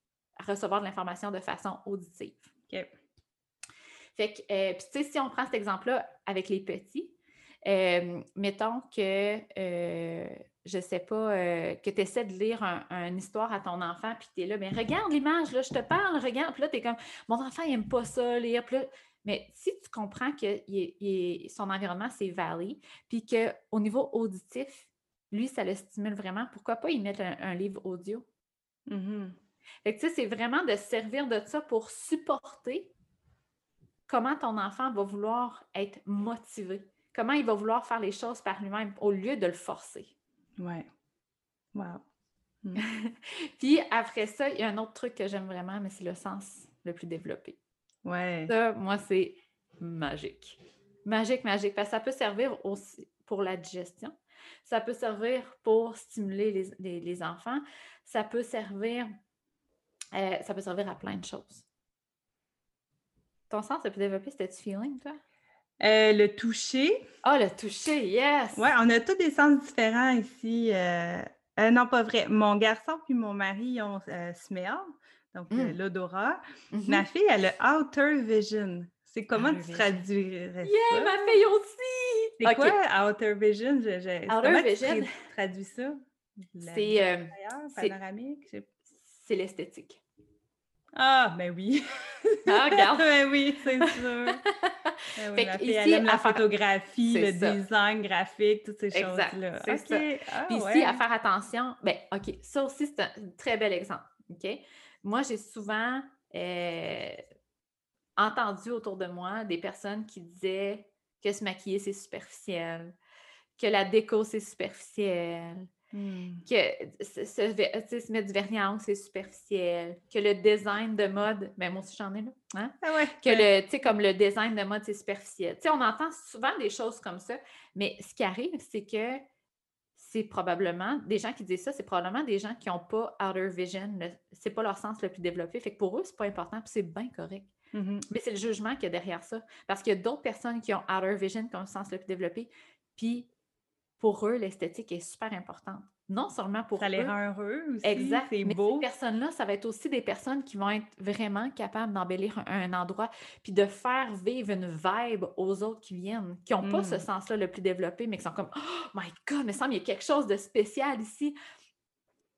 recevoir de l'information de façon auditive. OK. Fait que, euh, puis tu sais, si on prend cet exemple-là avec les petits, euh, mettons que, euh, je sais pas, que tu essaies de lire une histoire à ton enfant, puis tu es là, mais regarde l'image, là, je te parle, regarde, puis là, tu es comme, mon enfant, il n'aime pas ça, lire, puis mais si tu comprends que son environnement, c'est valley, puis qu'au niveau auditif, lui, ça le stimule vraiment, pourquoi pas y mettre un, livre audio? Mm-hmm. Fait que, tu sais, c'est vraiment de servir de ça pour supporter comment ton enfant va vouloir être motivé, comment il va vouloir faire les choses par lui-même au lieu de le forcer. Ouais. Wow. Hmm. [laughs] Puis après ça, il y a un autre truc que j'aime vraiment, mais c'est le sens le plus développé. Ouais. Ça, moi, c'est magique. Magique, magique. Parce que ça peut servir aussi pour la digestion. Ça peut servir pour stimuler les, enfants. Ça peut servir, euh, ça peut servir à plein de choses. Ton sens le plus développé, c'était du feeling, toi? Euh, le toucher. Ah, le toucher, yes! Oui, on a tous des sens différents ici. Euh, non, pas vrai. Mon garçon puis mon mari ont smell, donc mm. l'odorat. Mm-hmm. Ma fille, elle a outer vision. C'est comment tu traduirais yeah, ma fille aussi! C'est quoi outer vision? outer vision. Tu traduis ça? C'est... panoramique? C'est l'esthétique. Ah, ben oui. Ah, [laughs] regarde. ben oui, c'est sûr. [laughs] Ben oui, ici, elle aime la photographie, le design graphique, toutes ces choses-là. C'est ça. Ah, Puis ici, à faire attention, ben OK, ça aussi, c'est un très bel exemple. OK? Moi, j'ai souvent euh, entendu autour de moi des personnes qui disaient que se maquiller, c'est superficiel, que la déco, c'est superficiel, Hmm. Que se, se, mettre du vernis à ongles, c'est superficiel. Que le design de mode, mais ben, moi aussi j'en ai là. Hein? Ah que le, tu sais, comme le design de mode, c'est superficiel. Tu sais, on entend souvent des choses comme ça, mais ce qui arrive, c'est que c'est probablement, des gens qui disent ça, c'est probablement des gens qui n'ont pas outer vision, c'est pas leur sens le plus développé. Fait que pour eux, c'est pas important, puis c'est bien correct. Mm-hmm. Mais c'est le jugement qu'il y a derrière ça. Parce qu'il y a d'autres personnes qui ont outer vision comme sens le plus développé, puis pour eux, l'esthétique est super importante. Non seulement pour ça eux. Ça les rend heureux aussi. Exact. C'est beau. Ces personnes-là, ça va être aussi des personnes qui vont être vraiment capables d'embellir un, endroit puis de faire vivre une vibe aux autres qui viennent, qui n'ont pas ce hmm. sens-là le plus développé, mais qui sont comme Oh my God, mais ça, il y a quelque chose de spécial ici.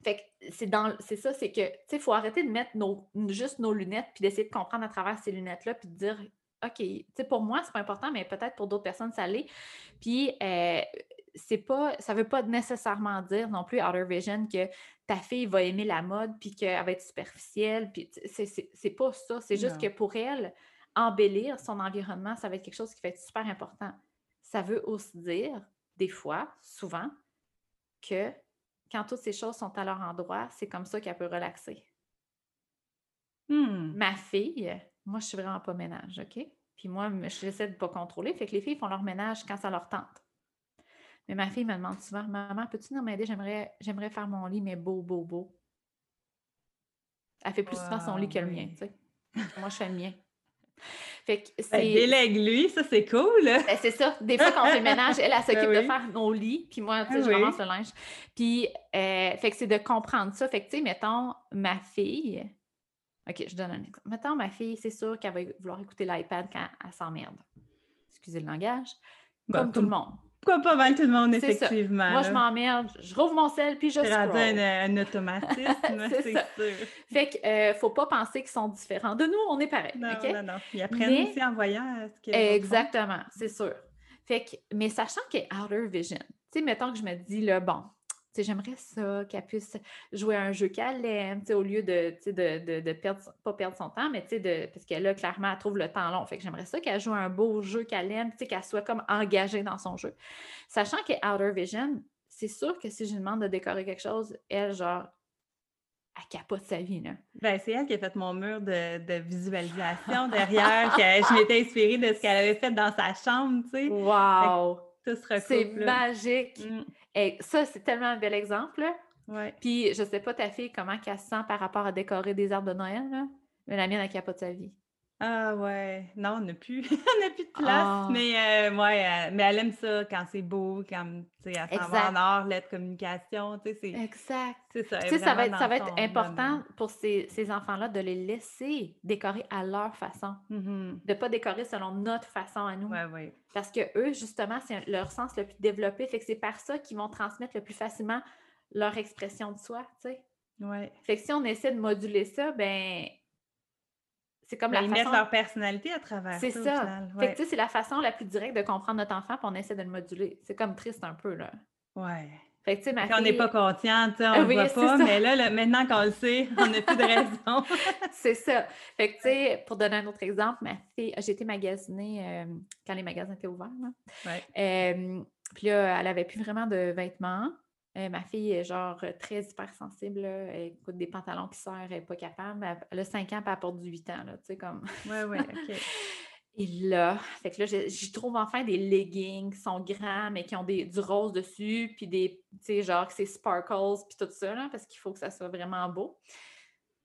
Fait que c'est dans c'est ça, c'est que tu sais, il faut arrêter de mettre nos, juste nos lunettes puis d'essayer de comprendre à travers ces lunettes-là puis de dire OK, tu sais, pour moi, c'est pas important, mais peut-être pour d'autres personnes, ça l'est. Puis, euh, c'est pas, ça veut pas nécessairement dire non plus outer vision que ta fille va aimer la mode puis qu'elle va être superficielle. Puis c'est pas ça. C'est juste que pour elle, embellir son environnement, ça va être quelque chose qui va être super important. Ça veut aussi dire, des fois, souvent, que quand toutes ces choses sont à leur endroit, c'est comme ça qu'elle peut relaxer. Hmm. Ma fille, moi, je suis vraiment pas ménage, OK? Puis moi, j'essaie de ne pas contrôler. Fait que les filles font leur ménage quand ça leur tente. Mais ma fille me demande souvent Maman, peux-tu venir m'aider? J'aimerais, j'aimerais faire mon lit, mais beau, beau, beau. Elle fait plus souvent son lit que le mien, tu sais. Moi, je fais le mien. Fait que ben, c'est. délègue-lui, ça c'est cool. Ben, c'est ça. Des fois, quand on fait le ménage, elle, elle s'occupe ben de faire nos lits, puis moi, tu sais, je ramasse le linge. Puis, euh, fait que c'est de comprendre ça. Fait que, tu sais, mettons, ma fille. OK, je donne un exemple. Mettons, ma fille, c'est sûr qu'elle va vouloir écouter l'iPad quand elle s'emmerde. Excusez le langage. Comme tout le monde. Pourquoi pas mal tout le monde, effectivement. Moi, je m'emmerde, je rouvre mon sel, puis je scroll. [laughs] C'est un, un automatisme, c'est sûr. Fait qu'il ne euh, faut pas penser qu'ils sont différents. De nous, on est pareil. Non, non, non. Ils apprennent aussi en voyant ce qu'ils Exactement, c'est sûr. Fait que, mais sachant qu'il est outer vision, tu sais, mettons que je me dis, là, bon, j'aimerais ça, qu'elle puisse jouer à un jeu qu'elle aime, au lieu de, de, de, perdre, pas perdre son temps, mais de, parce que là, clairement, elle trouve le temps long. Fait que j'aimerais ça qu'elle joue un beau jeu qu'elle aime, qu'elle soit comme engagée dans son jeu. Sachant qu'elle est Outer Vision, c'est sûr que si je lui demande de décorer quelque chose, elle, genre, elle capote sa vie, là. Ben, c'est elle qui a fait mon mur de, visualisation derrière, que je m'étais inspirée de ce qu'elle avait fait dans sa chambre, tu sais. Wow! C'est magique! Mm. Et ça, c'est tellement un bel exemple, Ouais. Puis, je sais pas ta fille, comment elle se sent par rapport à décorer des arbres de Noël, là, mais la mienne, elle capote sa vie. Ah ouais, non, on n'a plus, [laughs] on n'a plus de place, ah. mais euh, ouais, euh, mais elle aime ça quand c'est beau, quand, tu sais, elle s'en va en art, lettre communication, tu sais, c'est... Exact. C'est ça. Tu sais, ça va être, ça va être important pour ces, ces enfants-là de les laisser décorer à leur façon, mm-hmm. de ne pas décorer selon notre façon à nous. Ouais, ouais. Parce que eux, justement, c'est leur sens le plus développé, fait que c'est par ça qu'ils vont transmettre le plus facilement leur expression de soi, tu sais. Ouais. Fait que si on essaie de moduler ça, ben c'est comme la ils mettent leur personnalité à travers C'est ça. Fait que c'est la façon la plus directe de comprendre notre enfant, puis on essaie de le moduler. C'est comme triste un peu, là. Ouais. Fait que, tu sais, ma On n'est pas conscient, on ne voit pas, mais là, maintenant qu'on le sait, [laughs] on n'a plus de raison. [laughs] c'est ça. Fait que, tu sais, pour donner un autre exemple, ma fille, j'ai été magasinée euh, quand les magasins étaient ouverts. Ouais. Euh, puis là, elle n'avait plus vraiment de vêtements. Euh, ma fille est genre très hypersensible. Elle écoute des pantalons qui serrent, elle n'est pas capable. Elle, a 5 ans, puis elle porte du 8 ans. Là, tu sais, comme. Ouais, ouais, [laughs] OK. Et là, fait que là, j'y trouve enfin des leggings qui sont grands, mais qui ont des, du rose dessus, puis des, tu sais, genre que c'est sparkles, puis tout ça, là, parce qu'il faut que ça soit vraiment beau.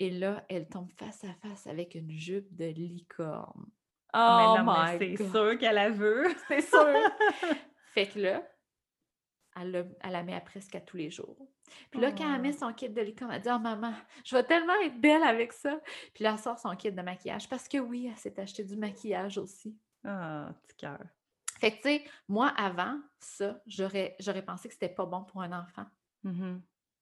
Et là, elle tombe face à face avec une jupe de licorne. Oh, mais c'est sûr qu'elle la veut. C'est sûr. [laughs] fait que là, elle, la met à presque à tous les jours. Puis là, quand elle met oh. son kit de licorne, elle dit Oh maman, je vais tellement être belle avec ça. Puis là, elle sort son kit de maquillage parce que oui, elle s'est acheté du maquillage aussi. Ah, petit cœur. Fait que, tu sais, moi, avant ça, j'aurais, j'aurais pensé que c'était pas bon pour un enfant. Mm-hmm.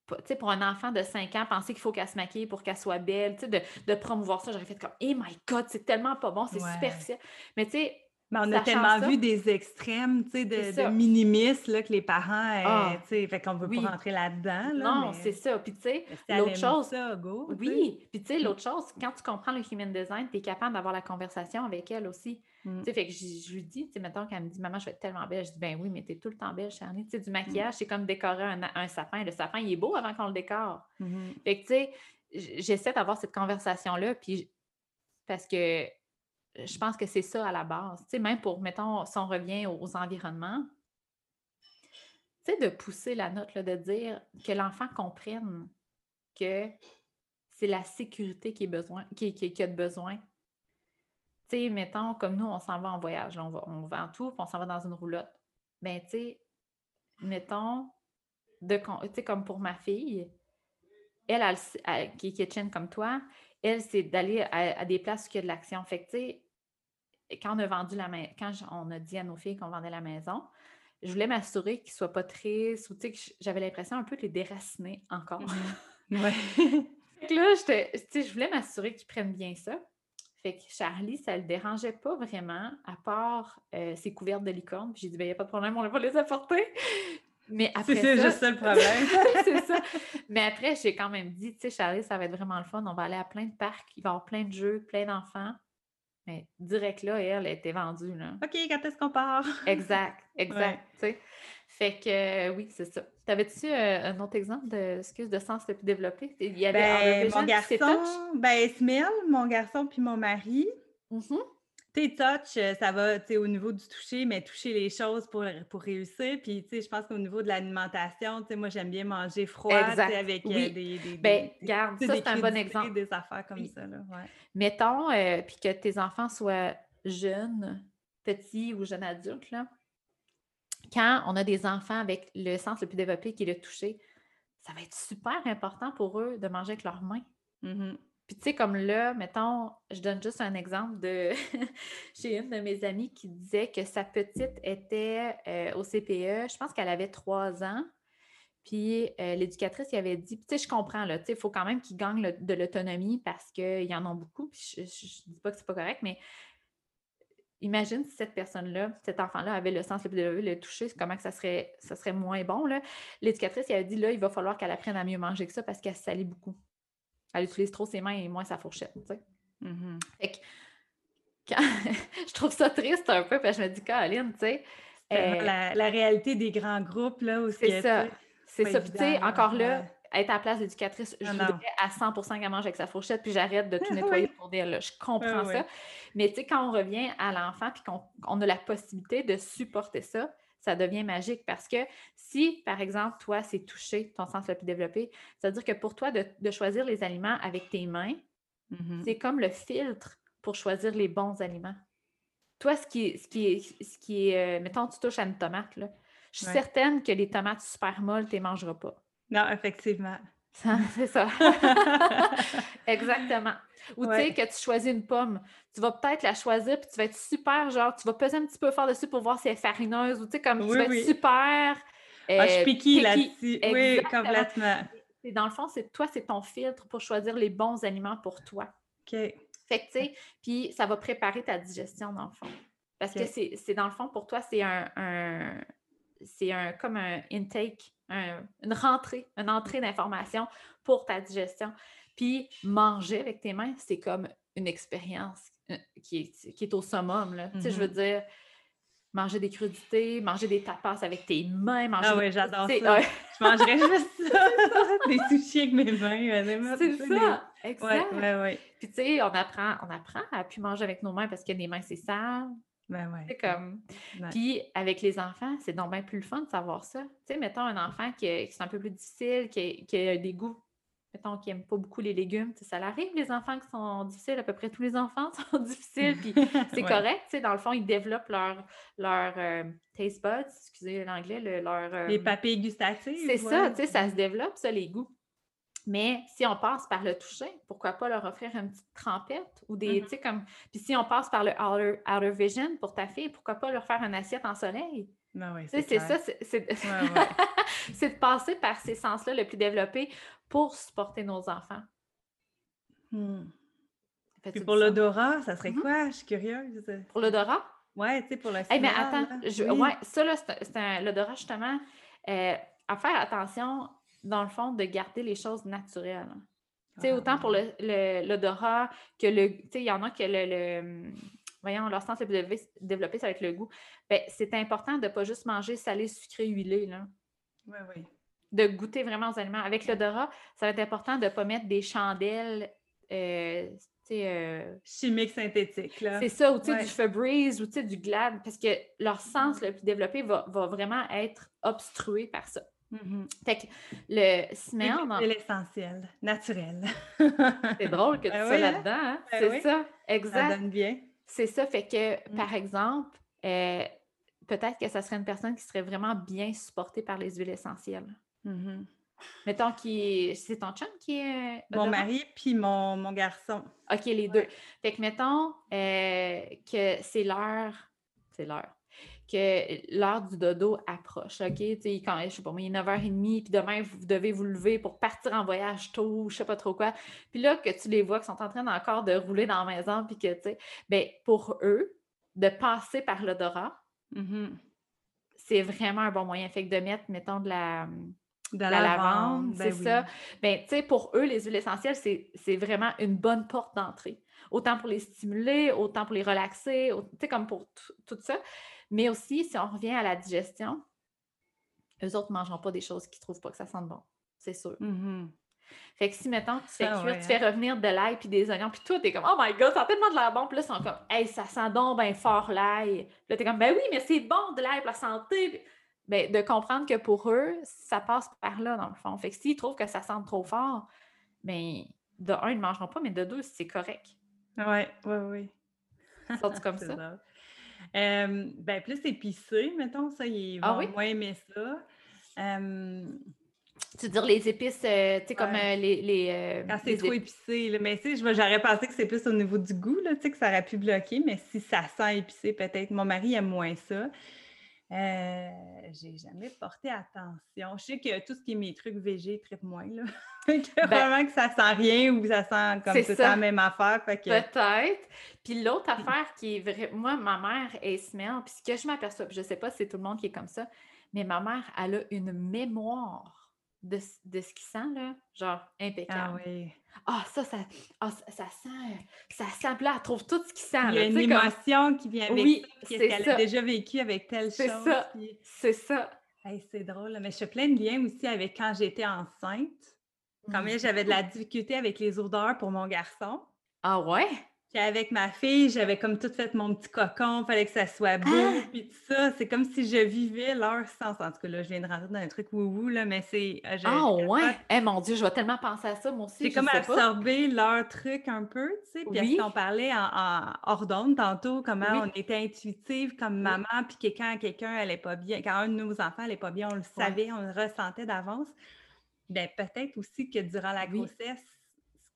Tu sais, pour un enfant de 5 ans, penser qu'il faut qu'elle se maquille pour qu'elle soit belle, tu sais, de, de, promouvoir ça, j'aurais fait comme, oh my God, c'est tellement pas bon, c'est superficiel. Mais tu sais, mais on a tellement vu des extrêmes, tu sais, de, de minimisme, là, que les parents, euh, ah, tu sais, fait qu'on veut pas rentrer là-dedans. non, c'est ça. Puis, tu sais, l'autre chose... Ça, go, oui, puis, tu sais, l'autre chose, quand tu comprends le human design, tu es capable d'avoir la conversation avec elle aussi. Mm. Tu sais, fait que je, lui dis, tu sais, mettons qu'elle me dit, maman, je vais être tellement belle. Je dis, ben oui, mais tu es tout le temps belle, Charlie. Tu sais, du mm. maquillage, c'est comme décorer un, sapin. Le sapin, il est beau avant qu'on le décore. Mm-hmm. Fait que, tu sais, j'essaie d'avoir cette conversation-là, puis parce que je pense que c'est ça à la base. Tu sais, même pour, mettons, si on revient aux, environnements, tu sais, de pousser la note, de dire que l'enfant comprenne que c'est la sécurité qui, est besoin, qui, qui, a de besoin. Tu sais, mettons, comme nous, on s'en va en voyage, on, va, on va en tout, puis on s'en va dans une roulotte. Ben, tu sais, mettons, de, comme pour ma fille, elle, qui est kitchen comme toi, elle, c'est d'aller à, des places où il y a de l'action. Fait que, tu sais, quand on a vendu la maison, quand on a dit à nos filles qu'on vendait la maison, je voulais m'assurer qu'ils ne soient pas tristes ou, tu sais, j'avais l'impression un peu de les déraciner encore. Mmh [laughs] ouais. là, je voulais m'assurer qu'ils prennent bien ça. Fait que Charlie, ça ne le dérangeait pas vraiment, à part euh, ses couvertes de licorne. J'ai dit, ben, il n'y a pas de problème, on va les apporter. Mais après c'est juste ça le [laughs] problème. [laughs] c'est ça. Mais après, j'ai quand même dit, tu sais, Charlie, ça va être vraiment le fun. On va aller à plein de parcs, il va y avoir plein de jeux, plein d'enfants. Mais direct là, elle, elle était vendue. Là. OK, quand est-ce qu'on part? [laughs] exact, exact. Fait que euh, oui, c'est ça. T'avais-tu euh, un autre exemple de, excuse, de sens le plus développé? Il y avait ben, mon garçon, ben, Smil, mon garçon puis mon mari. Tu touch, euh, ça va au niveau du toucher, mais toucher les choses pour, pour réussir. Puis, je pense qu'au niveau de l'alimentation, moi, j'aime bien manger froid avec euh, des, des, ben, ça, c'est un bon exemple. Des affaires comme ça. Là, ouais. Mettons, euh, puis que tes enfants soient jeunes, petits ou jeunes adultes, là, quand on a des enfants avec le sens le plus développé qui est le toucher, ça va être super important pour eux de manger avec leurs mains. Mm-hmm. Puis tu sais, comme là, mettons, je donne juste un exemple de [laughs] j'ai une de mes amies qui disait que sa petite était euh, au CPE, je pense qu'elle avait trois ans. Puis euh, l'éducatrice y avait dit, tu sais, je comprends, là, tu sais, il faut quand même qu'ils gagnent de l'autonomie parce qu'ils y en ont beaucoup. Puis je ne dis pas que c'est pas correct, mais imagine si cette personne-là, cet enfant-là avait le sens le plus développé, le toucher, comment que ça serait, ça serait moins bon. L'éducatrice, elle a dit, là, il va falloir qu'elle apprenne à mieux manger que ça parce qu'elle se salit beaucoup elle utilise trop ses mains et moins sa fourchette. Mm-hmm. Fait que, [laughs] je trouve ça triste un peu, parce que je me dis, Caroline, tu sais. Euh, la, réalité des grands groupes, là, aussi. C'est ça. C'est ça. Tu sais, encore là, être à la place d'éducatrice, je Ah voudrais non. à 100 qu'elle mange avec sa fourchette, puis j'arrête de tout [laughs] nettoyer Oui. autour d'elle. là. Je comprends Oui, ça. oui. Mais tu sais, quand on revient à l'enfant, puis qu'on on a la possibilité de supporter ça, ça devient magique parce que si, par exemple, toi, c'est touché, ton sens le plus développé, ça veut dire que pour toi, de, de choisir les aliments avec tes mains, Mhm. c'est comme le filtre pour choisir les bons aliments. Toi, ce qui est, ce qui est, ce qui est euh, mettons, tu touches à une tomate, là. Je suis Ouais. certaine que les tomates super molles, tu ne les mangeras pas. Non, effectivement. [laughs] C'est ça. [laughs] Exactement. Ou Ouais. tu sais, que tu choisis une pomme, tu vas peut-être la choisir, puis tu vas être super, genre, tu vas peser un petit peu fort dessus pour voir si elle est farineuse, ou tu sais, comme tu Oui, vas être super. Ah, je euh, picky. là-dessus. Oui, complètement. Et dans le fond, c'est toi, c'est ton filtre pour choisir les bons aliments pour toi. OK. Fait que, tu sais, puis ça va préparer ta digestion, dans le fond. Parce que c'est, dans le fond, pour toi, c'est un, un- c'est un comme un intake, un- une rentrée, une entrée d'informations pour ta digestion. Puis manger avec tes mains, c'est comme une expérience euh, qui est, qui est au summum, là. Tu sais, je veux Mhm. dire, manger des crudités, manger des tapas avec tes mains, manger Ah des oui, j'adore crudités, ça. ouais, Je mangerais [laughs] juste ça. [laughs] des sushis avec mes mains. c'est des- ça, Oui, exact. oui, oui. Puis tu sais, on apprend, on apprend à plus manger avec nos mains parce que les mains, c'est sale. Ben ouais. C'est comme. Ouais. Puis avec les enfants, c'est donc bien plus le fun de savoir ça. Tu sais, mettons un enfant qui, c'est un peu plus difficile, qui, qui a des goûts, mettons, qui n'aime pas beaucoup les légumes. Tu sais, ça arrive, les enfants qui sont difficiles, à peu près tous les enfants [laughs] sont difficiles, puis [laughs] c'est Ouais. correct. Tu sais, dans le fond, ils développent leur, leur euh, taste buds, excusez l'anglais, le- leur. Les euh, papilles gustatives. c'est ça, tu sais, ça se développe, ça, les goûts. Mais si on passe par le toucher, pourquoi pas leur offrir une petite trempette ou des, Mhm. tu sais, comme... Puis si on passe par le outer, outer vision pour ta fille, pourquoi pas leur faire une assiette en soleil? Ben sais, c'est ça, c'est- Ouais, [laughs] de passer par ces sens-là le plus développés pour supporter nos enfants. Hmm. Puis pour l'odorat, ça serait Mhm. quoi? Je suis curieuse. Pour l'odorat? Ouais, tu sais, pour le Eh mais smell, attends, je- Oui. ouais, ça, là, c'est l'odorat, justement, euh, à faire attention, dans le fond, de garder les choses naturelles. Tu sais, Ah, autant pour ouais. le- le- l'odorat que le. Tu sais, il y en a que le. le, voyons, leur sens le plus développé, ça va être le goût. Ben, c'est important de ne pas juste manger salé, sucré, huilé, là. Oui, oui. De goûter vraiment aux aliments. Avec l'odorat, ça va être important de ne pas mettre des chandelles. euh, euh, Chimique synthétique, là. c'est ça, ou Ouais. du Febreze ou du Glad, parce que leur sens le plus développé va, va vraiment être obstrué par ça. Mhm. Fait que le dans- c'est l'essentiel, naturel. [laughs] c'est drôle que tu Ben sois oui, hein? là-dedans, hein? Ben c'est oui. ça, Ça exact. donne bien. C'est ça, fait que, Mm. par exemple, euh, peut-être que ça serait une personne qui serait vraiment bien supportée par les huiles essentielles. Mhm. Mettons qui c'est ton chum qui est euh, Mon mari puis mon, mon garçon. OK, les deux. Fait que mettons euh, que c'est l'heure, c'est l'heure, que l'heure du dodo approche, OK? Tu sais, quand, je sais pas il est 9h30, puis demain, vous devez vous lever pour partir en voyage tôt, je sais pas trop quoi. Puis là, que tu les vois qui sont en train encore de rouler dans la maison, puis que, tu sais, ben pour eux, de passer par l'odorat, Mhm. c'est vraiment un bon moyen. Fait que de mettre, mettons, de la, De la lavande, ben c'est oui. ça. Ben, tu sais, pour eux, les huiles essentielles, c'est vraiment une bonne porte d'entrée. Autant pour les stimuler, autant pour les relaxer, tu sais, comme pour tout ça. Mais aussi, si on revient à la digestion, eux autres ne mangeront pas des choses qu'ils ne trouvent pas que ça sente bon. C'est sûr. Mhm. Fait que si, mettons, tu fais Ah cuire, ouais, tu fais revenir de l'ail puis des oignons, puis tout, t'es comme, oh my god, ça a tellement de l'air bon. Puis là, ils sont comme, hey, ça sent donc bien fort l'ail. Puis là, t'es comme, ben oui, mais c'est bon de l'ail pour la santé. Ben, de comprendre que pour eux, ça passe par là, dans le fond. Fait que s'ils trouvent que ça sent trop fort, ben, de un, ils ne mangeront pas, mais de deux, c'est correct. Ouais, ouais, oui. Sortent comme [laughs] ça. Euh, ben, plus épicé, mettons, ça, ils vont Ah oui? moins aimer ça. Euh, Tu veux dire les épices, euh, tu sais, comme Ouais. euh, les. les euh, quand c'est trop ép- épicé, là, mais tu sais, j'aurais pensé que c'est plus au niveau du goût, là, tu sais, que ça aurait pu bloquer, mais si ça sent épicé, peut-être. Mon mari aime moins ça. Euh, j'ai jamais porté attention. Je sais que tout ce qui est mes trucs végés tripe moins, là. [laughs] Que vraiment que ça sent rien ou ça sent comme Ben C'est tout ça. la même affaire. Que... Peut-être. Puis l'autre affaire qui est vraie, moi, ma mère est smell, puis ce que je m'aperçois, je sais pas si c'est tout le monde qui est comme ça, mais ma mère, elle a une mémoire de, ce- de ce qui sent, là, genre Ah impeccable. oui. Ah, ça, ça, ah, ça, ça sent, ça sent, là, elle trouve tout ce qui sent, Il y a là, une comme- émotion qui vient avec Oui, ça, qu'elle ça. a déjà vécu avec telle C'est chose. ça. puis- C'est ça. Hey, c'est drôle, mais je fais plein de liens aussi avec quand j'étais enceinte. combien j'avais de la difficulté avec les odeurs pour mon garçon. Ah ouais? Puis avec ma fille, j'avais comme tout fait mon petit cocon, fallait que ça soit beau, Ah! puis tout ça. C'est comme si je vivais leur sens. En tout cas, là, je viens de rentrer dans un truc wou-wou, là, mais c'est... euh, Ah je ouais? Eh mon Dieu, je vais tellement penser à ça, moi aussi. C'est je comme absorber leur truc un peu, tu sais. Puis Oui. qu'on parlait en, en hors d'onde tantôt, comment Oui. on était intuitive comme maman, puis que quand quelqu'un allait pas bien, quand un de nos enfants allait pas bien, on le savait, on le ressentait d'avance. Bien, peut-être aussi que durant la grossesse,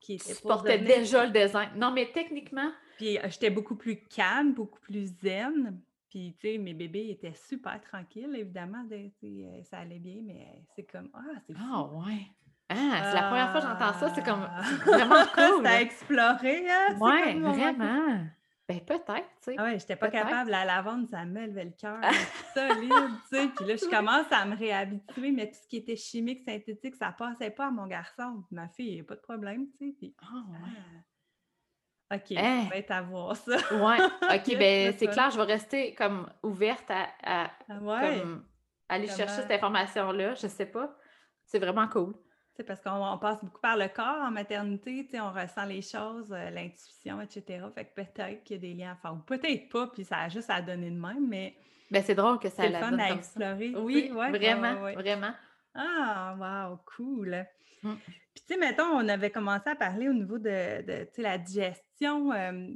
qui était donner- déjà le design. Non, mais techniquement, Puis euh, j'étais beaucoup plus calme, beaucoup plus zen. Puis, tu sais, mes bébés étaient super tranquilles, évidemment. euh, ça allait bien, mais c'est comme, ah, c'est fou. ah ouais. Ah, c'est la première fois que j'entends ça, c'est comme c'est [laughs] vraiment cool. ça a exploré, hein? Ouais, vraiment. Ben peut-être, tu sais. Ah ouais, j'étais pas capable. La lavande, ça me levait le cœur. [laughs] solide, tu sais. Puis là, je commence à me réhabituer, mais tout ce qui était chimique, synthétique, ça passait pas à mon garçon. Ma fille, il n'y a pas de problème, tu sais. Puis, Ah ouais. OK, Hein? on va être à voir ça. Ouais, [laughs] ok, ben c'est clair, je vais rester comme ouverte à, à- Ah ouais. comme aller Comment- chercher cette information-là. Je sais pas. C'est vraiment cool. C'est parce qu'on on passe beaucoup par le corps en maternité, on ressent les choses, euh, l'intuition, etc. Fait que peut-être qu'il y a des liens à faire, ou peut-être pas, puis ça a juste à donner de même, mais Ben c'est drôle que ça c'est le fun donne à explorer. Oui, ouais, vraiment, ouais, ouais. vraiment. Ah, wow, cool. Mm. Puis, tu sais, mettons, on avait commencé à parler au niveau de, de, tu sais, la digestion, euh,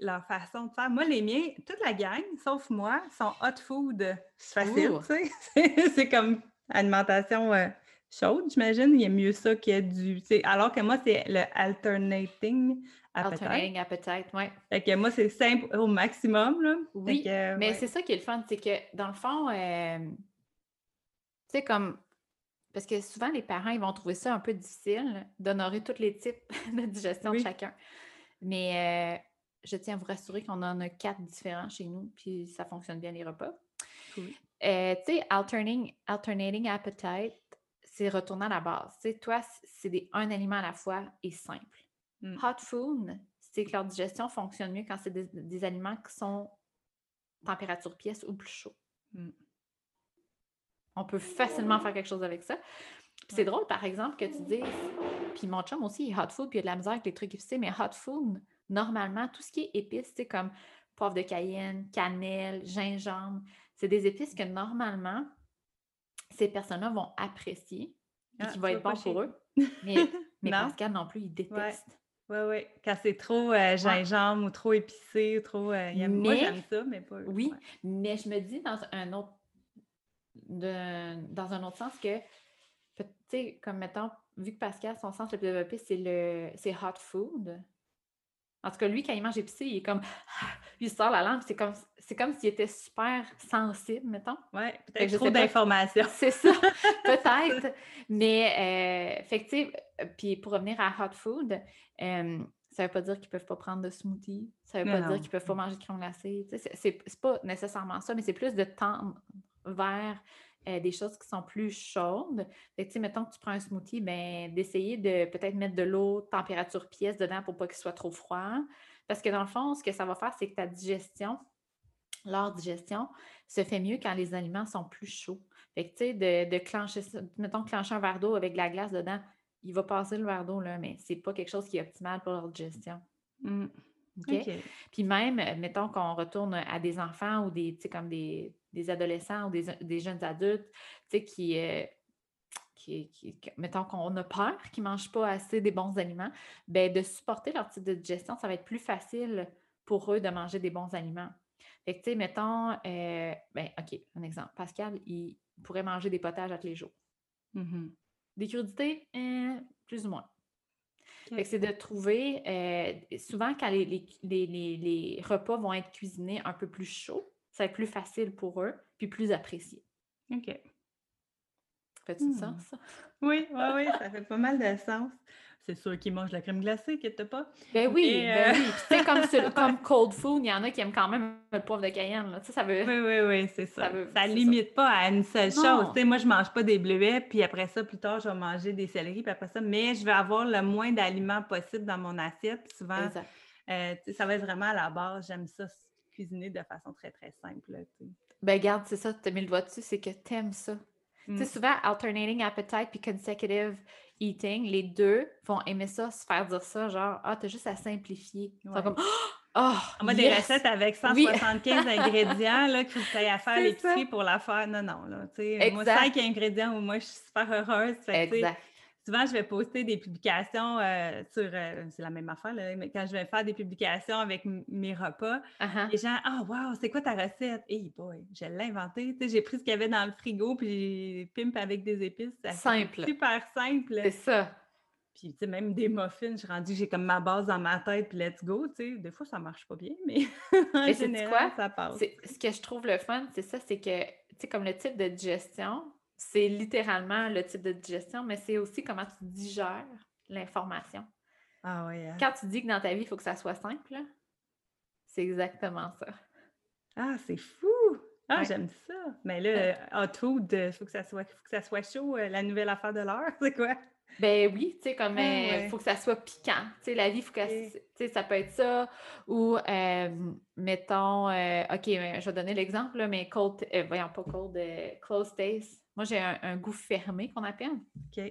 leur façon de faire. Moi, les miens, toute la gang, sauf moi, sont hot food. C'est facile, tu sais. [laughs] c'est comme alimentation euh, chaude, j'imagine. Il y a mieux ça que du... tu sais, Alors que moi, c'est le alternating appetite. Alternating appetite, ouais. Fait que moi, c'est simple au maximum, là. Oui, que, Mais ouais. c'est ça qui est le fun, c'est que dans le fond, euh, tu sais, comme. Parce que souvent, les parents, ils vont trouver ça un peu difficile d'honorer tous les types [laughs] de digestion Oui. de chacun. Mais euh, je tiens à vous rassurer qu'on en a quatre différents chez nous, puis ça fonctionne bien les repas. Euh, tu sais, alternating, alternating appetite, c'est retourner à la base. Tu sais, toi, c'est des, un aliment à la fois et simple. Mm. Hot food, c'est que leur digestion fonctionne mieux quand c'est des, des aliments qui sont température pièce ou plus chaud. Mm. On peut facilement faire quelque chose avec ça. Puis c'est drôle, par exemple, que tu dises, puis mon chum aussi, il est hot food, puis il a de la misère avec les trucs épicés, mais hot food, normalement, tout ce qui est épices, c'est comme poivre de cayenne, cannelle, gingembre, c'est des épices que normalement, ces personnes-là vont apprécier et Ah, qui vont être bon pour eux. [laughs] Mais, mais Non. Pascal non plus, il déteste. Oui, oui. Quand c'est trop euh, gingembre ou trop épicé ou trop. euh, il aime- Moi, Mais- j'aime ça, mais pas. Oui, ouais. mais je me dis dans un autre de- dans un autre sens que tu sais, comme mettons, vu que Pascal, son sens le plus développé, c'est le c'est hot food. En tout cas, lui, quand il mange épicé, il est comme [sighs] il sort la langue, c'est comme c'est comme s'il était super sensible, mettons. Que peut-être trop d'informations. [laughs] C'est ça, [laughs] peut-être. Mais, euh, fait que, puis pour revenir à hot food, euh, ça ne veut pas dire qu'ils ne peuvent pas prendre de smoothie. Ça ne veut Non, pas non. dire qu'ils ne peuvent pas manger de crème glacée. C'est pas nécessairement ça, mais c'est plus de tendre vers euh, des choses qui sont plus chaudes. Fait que, tu sais, mettons que tu prends un smoothie, ben, d'essayer de peut-être mettre de l'eau température pièce dedans pour pas qu'il soit trop froid. Parce que dans le fond, ce que ça va faire, c'est que ta digestion, leur digestion, se fait mieux quand les aliments sont plus chauds. Fait que, tu sais, de, de clencher mettons, clencher un verre d'eau avec de la glace dedans, il va passer le verre d'eau, là, mais c'est pas quelque chose qui est optimal pour leur digestion. Mm. Puis même, mettons qu'on retourne à des enfants ou des, tu sais, comme des, des adolescents ou des, des jeunes adultes, tu sais, qui, euh, qui, qui- qui- mettons qu'on a peur, qui ne mangent pas assez des bons aliments, ben de supporter leur type de digestion, ça va être plus facile pour eux de manger des bons aliments. Fait que, tu sais, mettons, euh, ben, OK, un exemple. Pascal, il pourrait manger des potages à tous les jours. Mhm. Des crudités, euh, plus ou moins. OK. Fait que c'est de trouver, euh, souvent quand les, les- les- les- les repas vont être cuisinés un peu plus chauds, ça va être plus facile pour eux, puis plus apprécié. OK. Fait-tu du Hmm. sens, ça? Oui, oui, oui, ça fait pas mal de sens. C'est sûr qu'ils mangent la crème glacée, inquiète pas. Ben oui, Et, ben euh, oui. Tu sais, comme, sur- [laughs] comme cold food, il y en a qui aiment quand même le poivre de Cayenne. Là. Tu sais, ça veut... Oui, oui, oui, c'est ça. Ça veut- ça. limite pas à une seule Non. chose. Tu sais, moi, je mange pas des bleuets, puis après ça, plus tard, je vais manger des céleris, puis après ça, mais je vais avoir le moins d'aliments possible dans mon assiette. Puis souvent, euh, ça va être vraiment à la base. J'aime ça cuisiner de façon très, très simple. Ben garde, c'est ça, tu as mis le doigt dessus, c'est que t'aimes ça. Tu sais, souvent, alternating appetite puis consecutive eating, les deux vont aimer ça, se faire dire ça, genre, ah, t'as juste à simplifier. Ils sont Ouais. comme, oh, On des recettes avec Oui. 175 ingrédients là, qu'il faut que tu à faire l'épicerie pour la faire. Non, non, là, tu sais, moi, Exact. 5 ingrédients, moi, je suis super heureuse. Fait Exact. Souvent, je vais poster des publications euh, sur, euh, c'est la même affaire, là, mais quand je vais faire des publications avec mes repas, Uh-huh. les gens, ah, wow, c'est quoi ta recette? Hey boy, je l'ai inventée. Tu sais, j'ai pris ce qu'il y avait dans le frigo, puis pimpe avec des épices. Ça Simple. Super simple. C'est ça. Puis, tu sais, même des muffins, je suis rendue, j'ai comme ma base dans ma tête, puis let's go, tu sais. Des fois, ça marche pas bien, mais [laughs] en Mais général, quoi? ça passe. C'est- Ce que je trouve le fun, c'est ça, c'est que, tu sais, comme le type de digestion, c'est littéralement le type de digestion, mais c'est aussi comment tu digères l'information. Ah oui, hein. Quand tu dis que dans ta vie, il faut que ça soit simple, c'est exactement ça. Ah, c'est fou! Ah, Ouais. j'aime ça! Mais là, hot food, il faut que ça soit, faut que ça soit chaud, euh, la nouvelle affaire de l'heure, [laughs] c'est quoi? Ben oui, tu sais, comme Ah, il ouais. faut que ça soit piquant. Tu sais, la vie, il faut que ça peut être ça. Ou euh, mettons, euh, OK, mais je vais donner l'exemple, mais cold, euh, voyons pas cold, euh, close taste. Moi, j'ai un, un goût fermé qu'on appelle. OK.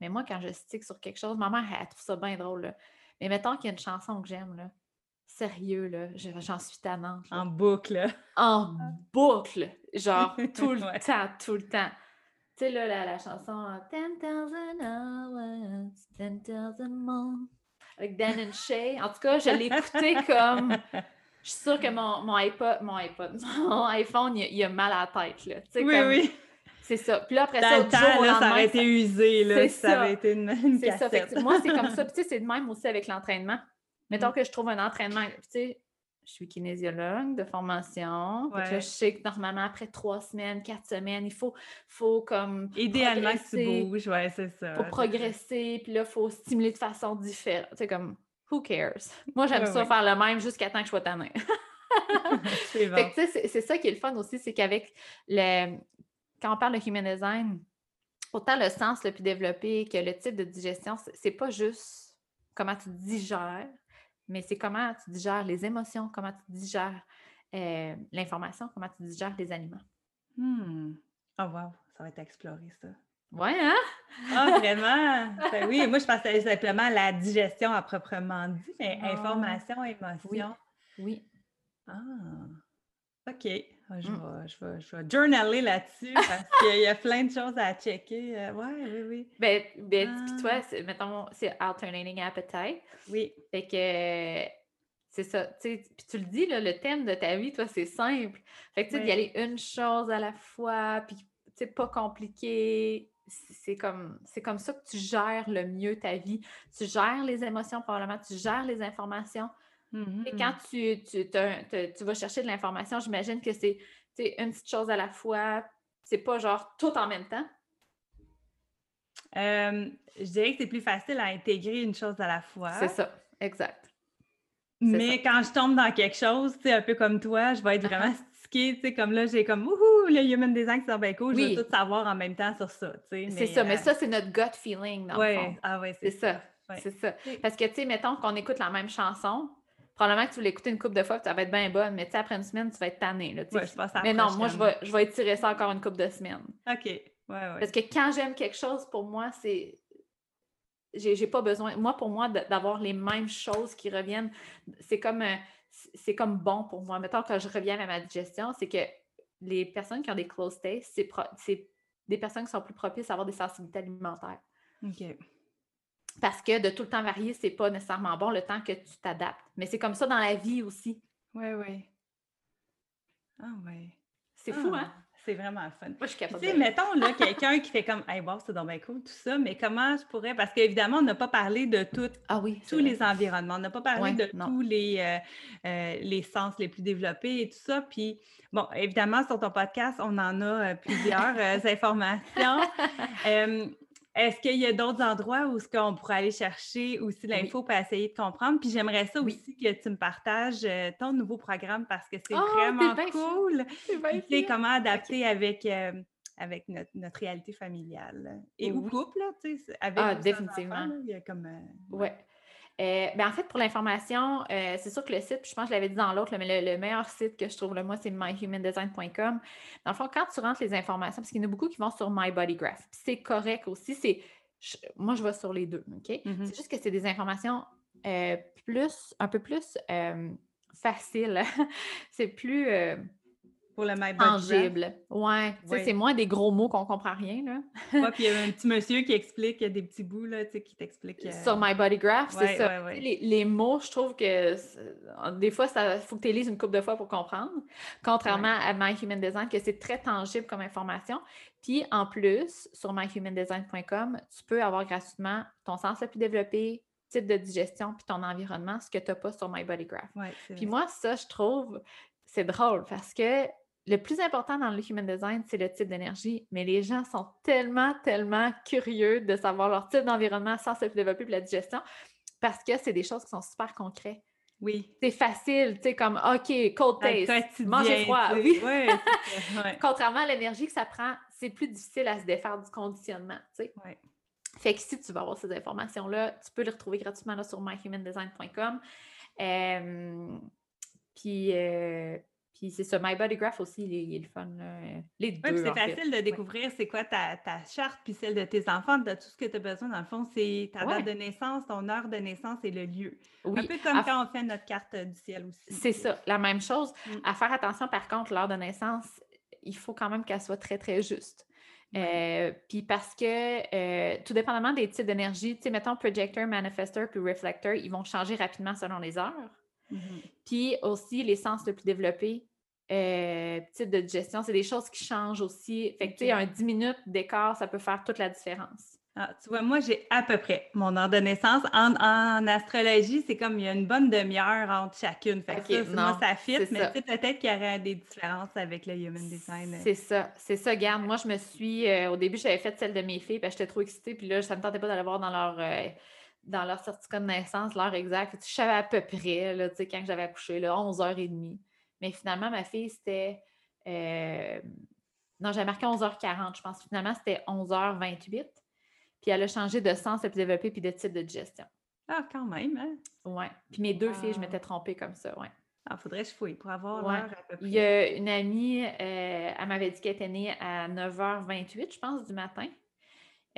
Mais moi, quand je stick sur quelque chose, ma mère, elle, trouve ça bien drôle. là. Mais mettons qu'il y a une chanson que j'aime, là. Sérieux, là, je- j'en suis tannante. là. En boucle. En boucle, genre [laughs] tout le Ouais. temps, tout le temps. Tu sais, là, la, la chanson euh, 10,000 hours, 10,000 months, avec Dan and Shay. En tout cas, je l'ai écouté comme. Je suis sûre que mon, mon iPod, mon iPod, [laughs] mon iPhone, il, a- il a mal à la tête, là. Oui, comme- oui. C'est ça. Puis là, après ça, le jour temps, là, ça aurait été usé, là, ça ça. avait été une, une c'est ça. Fait cassette. que moi, c'est comme ça. [laughs] Puis tu sais, c'est de même aussi avec l'entraînement. Mettons Mm. que je trouve un entraînement. Puis tu sais, je suis kinésiologue de formation. Que là, Ouais. je sais que normalement, après trois semaines, quatre semaines, il faut, faut comme. Idéalement que tu progresser. bouges, ouais, c'est ça. c'est ça. progresser, puis là, il faut stimuler de façon différente. Sais, comme, who cares? Moi, j'aime Ouais, ça ouais. faire le même jusqu'à temps que je sois tannée. [laughs] [laughs] c'est bon. Fait que, tu sais, c'est c'est ça qui est le fun aussi, c'est qu'avec le. Quand on parle de human design, autant le sens le plus développé que le type de digestion, c'est- c'est pas juste comment tu digères, mais c'est comment tu digères les émotions, comment tu digères euh, l'information, comment tu digères les aliments. Hmm. Oh, wow, ça va être exploré, ça. Ouais, hein? Ah, vraiment? Ben oui, moi, je pensais simplement à la digestion à proprement dit, mais Non. information, émotion. Oui. Ah, OK. Ah, Je, Mm. vais, je, vais, je vais journaler là-dessus parce [laughs] qu'il y a plein de choses à checker. Euh, ouais, oui, oui. Ben, ben puis Ah. toi, c'est- mettons, c'est alternating appetite. Oui, Fait que c'est ça, puis tu le dis, là, le thème de ta vie, toi, c'est simple. Fait que tu sais, d'y Oui. aller une chose à la fois, puis sais, pas compliqué. C'est c'est comme, c'est comme ça que tu gères le mieux ta vie. Tu gères les émotions, probablement, tu gères les informations. Mhm. Et quand tu, tu, tu vas chercher de l'information, j'imagine que c'est une petite chose à la fois. C'est pas genre tout en même temps? Euh, je dirais que c'est plus facile à intégrer une chose à la fois. C'est ça, exact. c'est Mais quand je tombe dans quelque chose, tu un peu comme toi, je vais être vraiment stickée, tu comme là, j'ai comme, wouhou, le human design qui sont bien cool, je Oui. veux tout savoir en même temps sur ça, tu. C'est ça, mais euh, ça, c'est notre gut feeling, dans le ouais, fond. ah ouais, C'est ça. Ouais. C'est ça. Parce que, tu sais, mettons qu'on écoute la même chanson, probablement que tu l'écoutes une couple de fois, puis ça va être bien bonne, mais tu sais, après une semaine, tu vas être tanné. Là. Ouais, mais non, moi, je vais, je vais étirer ça encore une couple de semaines. OK, ouais, ouais. Parce que quand j'aime quelque chose, pour moi, c'est. J'ai pas besoin. Moi, pour moi, d'avoir les mêmes choses qui reviennent, c'est comme, euh, c'est comme bon pour moi. Mettons, quand je reviens à ma digestion, c'est que les personnes qui ont des close tastes, c'est pro- c'est des personnes qui sont plus propices à avoir des sensibilités alimentaires. OK. Parce que de tout le temps varier, c'est pas nécessairement bon le temps que tu t'adaptes. Mais c'est comme ça dans la vie aussi. Ouais, ouais. Ah ouais. C'est fou, Ah, hein? C'est vraiment fun. Moi, je suis capable Tu sais, de... mettons là, [laughs] quelqu'un qui fait comme Hey, wow, c'est donc bien cool, tout ça, mais comment je pourrais. Parce qu'évidemment, on n'a pas parlé de tout, Ah oui, tous vrai. les environnements. On n'a pas parlé Ouais, de non. tous les, euh, euh, les sens les plus développés et tout ça. Puis, bon, évidemment, sur ton podcast, on en a euh, plusieurs [laughs] informations. [laughs] Euh, Est-ce qu'il y a d'autres endroits où ce qu'on pourrait aller chercher aussi l'info pour essayer de comprendre? Puis j'aimerais ça Oui. aussi que tu me partages euh, ton nouveau programme parce que c'est Oh, t'es vraiment bien cool. C'est comment adapter avec, euh, avec notre, notre réalité familiale. Et ou Oui. couple, là, tu sais, avec Ah, ou définitivement. là, il y a comme... euh, Ouais. Euh, ben, en fait, pour l'information, euh, c'est sûr que le site, je pense que je l'avais dit dans l'autre, mais le, meilleur site que je trouve, le moi, c'est myhumandesign.com. Dans le fond, quand tu rentres les informations, parce qu'il y en a beaucoup qui vont sur MyBodyGraph, c'est correct aussi, c'est moi, je vais sur les deux, OK? Mm-hmm. C'est juste que c'est des informations euh, plus, un peu plus faciles. [laughs] c'est plus pour le tangible. Ouais. C'est moins des gros mots qu'on comprend rien. Là. puis il y a un petit monsieur qui explique, il y a des petits bouts là, qui t'expliquent. Euh, sur My Body Graph, c'est ça. Les, mots, je trouve que des fois, il faut que tu lises une couple de fois pour comprendre. Contrairement à My Human Design, que c'est très tangible comme information. Puis en plus, sur myhumandesign.com, tu peux avoir gratuitement ton sens le plus développé, type de digestion, puis ton environnement, ce que tu n'as pas sur My Body Graph. puis moi, ça, je trouve, c'est drôle parce que le plus important dans le human design, c'est le type d'énergie, mais les gens sont tellement, tellement curieux de savoir leur type d'environnement sans se développer pour la digestion parce que c'est des choses qui sont super concrètes. Oui. C'est facile, tu sais, comme OK, cold taste, manger froid. Oui. [laughs] Contrairement à l'énergie que ça prend, c'est plus difficile à se défaire du conditionnement, tu sais. Fait que si tu vas avoir ces informations-là, tu peux les retrouver gratuitement là, sur myhumandesign.com. Euh, puis, euh, puis c'est ça, My Body Graph aussi, il est, le fun. Les deux. c'est facile de découvrir c'est quoi ta, charte, puis celle de tes enfants, de tout ce que tu as besoin. Dans le fond, c'est ta date de naissance, ton heure de naissance et le lieu. Un peu comme quand on fait notre carte du ciel aussi. C'est ça, la même chose. Mm. À faire attention, par contre, l'heure de naissance, il faut quand même qu'elle soit très, très juste. Euh, puis parce que, euh, tout dépendamment des types d'énergie, tu sais, mettons projector, manifestor puis reflector, ils vont changer rapidement selon les heures. Mm-hmm. Puis aussi, les sens le plus développés, euh, type de digestion, c'est des choses qui changent aussi. Fait que, tu sais, un 10 minutes d'écart, ça peut faire toute la différence. Ah, tu vois, moi, j'ai à peu près mon heure de naissance. En, astrologie, c'est comme il y a une bonne demi-heure entre chacune. Fait que ça, moi, ça fit, mais peut-être qu'il y aurait des différences avec le Human Design. C'est ça, c'est ça. Garde, moi, je me suis... Euh, au début, j'avais fait celle de mes filles, puis j'étais trop excitée, puis là, ça ne me tentait pas d'aller voir dans leur... Euh, dans leur certificat de naissance, l'heure exacte. Je savais à peu près, là, quand j'avais accouché, là, 11h30. Mais finalement, ma fille, c'était. Euh, non, j'avais marqué 11h40, je pense. Finalement, c'était 11h28. Puis elle a changé de sens le plus développé puis de type de digestion. Ah, quand même, hein? Oui. Puis mes deux filles, je m'étais trompée comme ça, oui. Ah, faudrait que je fouille pour avoir l'heure à peu près. Il y a une amie, euh, elle m'avait dit qu'elle était née à 9h28, je pense, du matin.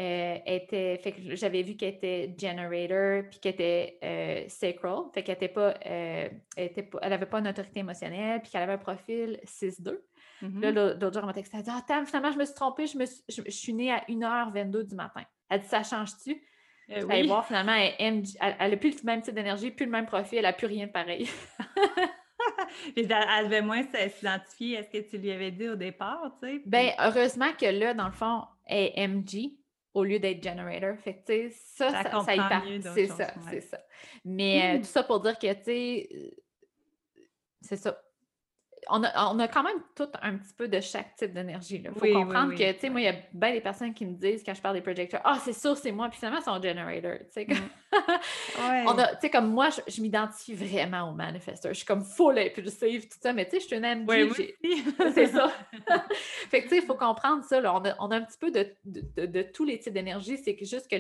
Euh, était, fait que j'avais vu qu'elle était generator puis qu'elle était euh, sacral, fait qu'elle était pas, euh, elle avait pas une autorité émotionnelle puis qu'elle avait un profil 6-2. Là, mm-hmm. l'autre jour, elle m'a texté, elle a dit Ah, finalement, je me suis trompée, je, me je, suis née à 1h22 du matin. Elle dit Ça change-tu euh, oui. voir, finalement, elle, elle, plus le même type d'énergie, plus le même profil, elle n'a plus rien de pareil. [laughs] elle, elle devait moins s'identifier à ce que tu lui avais dit au départ, tu sais. Ben, heureusement que là, dans le fond, elle est MG, au lieu d'être generator. Fait que, tu sais, ça, ça, ça, ça y part. C'est ça, c'est ça. Mais euh, tout ça pour dire que, tu sais, euh, c'est ça on a, quand même tout un petit peu de chaque type d'énergie. Il faut comprendre que, tu sais, moi, il y a bien des personnes qui me disent quand je parle des projecteurs, ah, c'est sûr, c'est moi, puis finalement, c'est un generator. Tu sais, comme, [laughs] comme moi, je, m'identifie vraiment au manifesteur. Je suis comme full impulsive, tout ça, mais tu sais, je suis une MG. [laughs] c'est ça. [laughs] fait que, tu sais, il faut comprendre ça. Là. On, a, on, a, un petit peu de, de, tous les types d'énergie, c'est juste que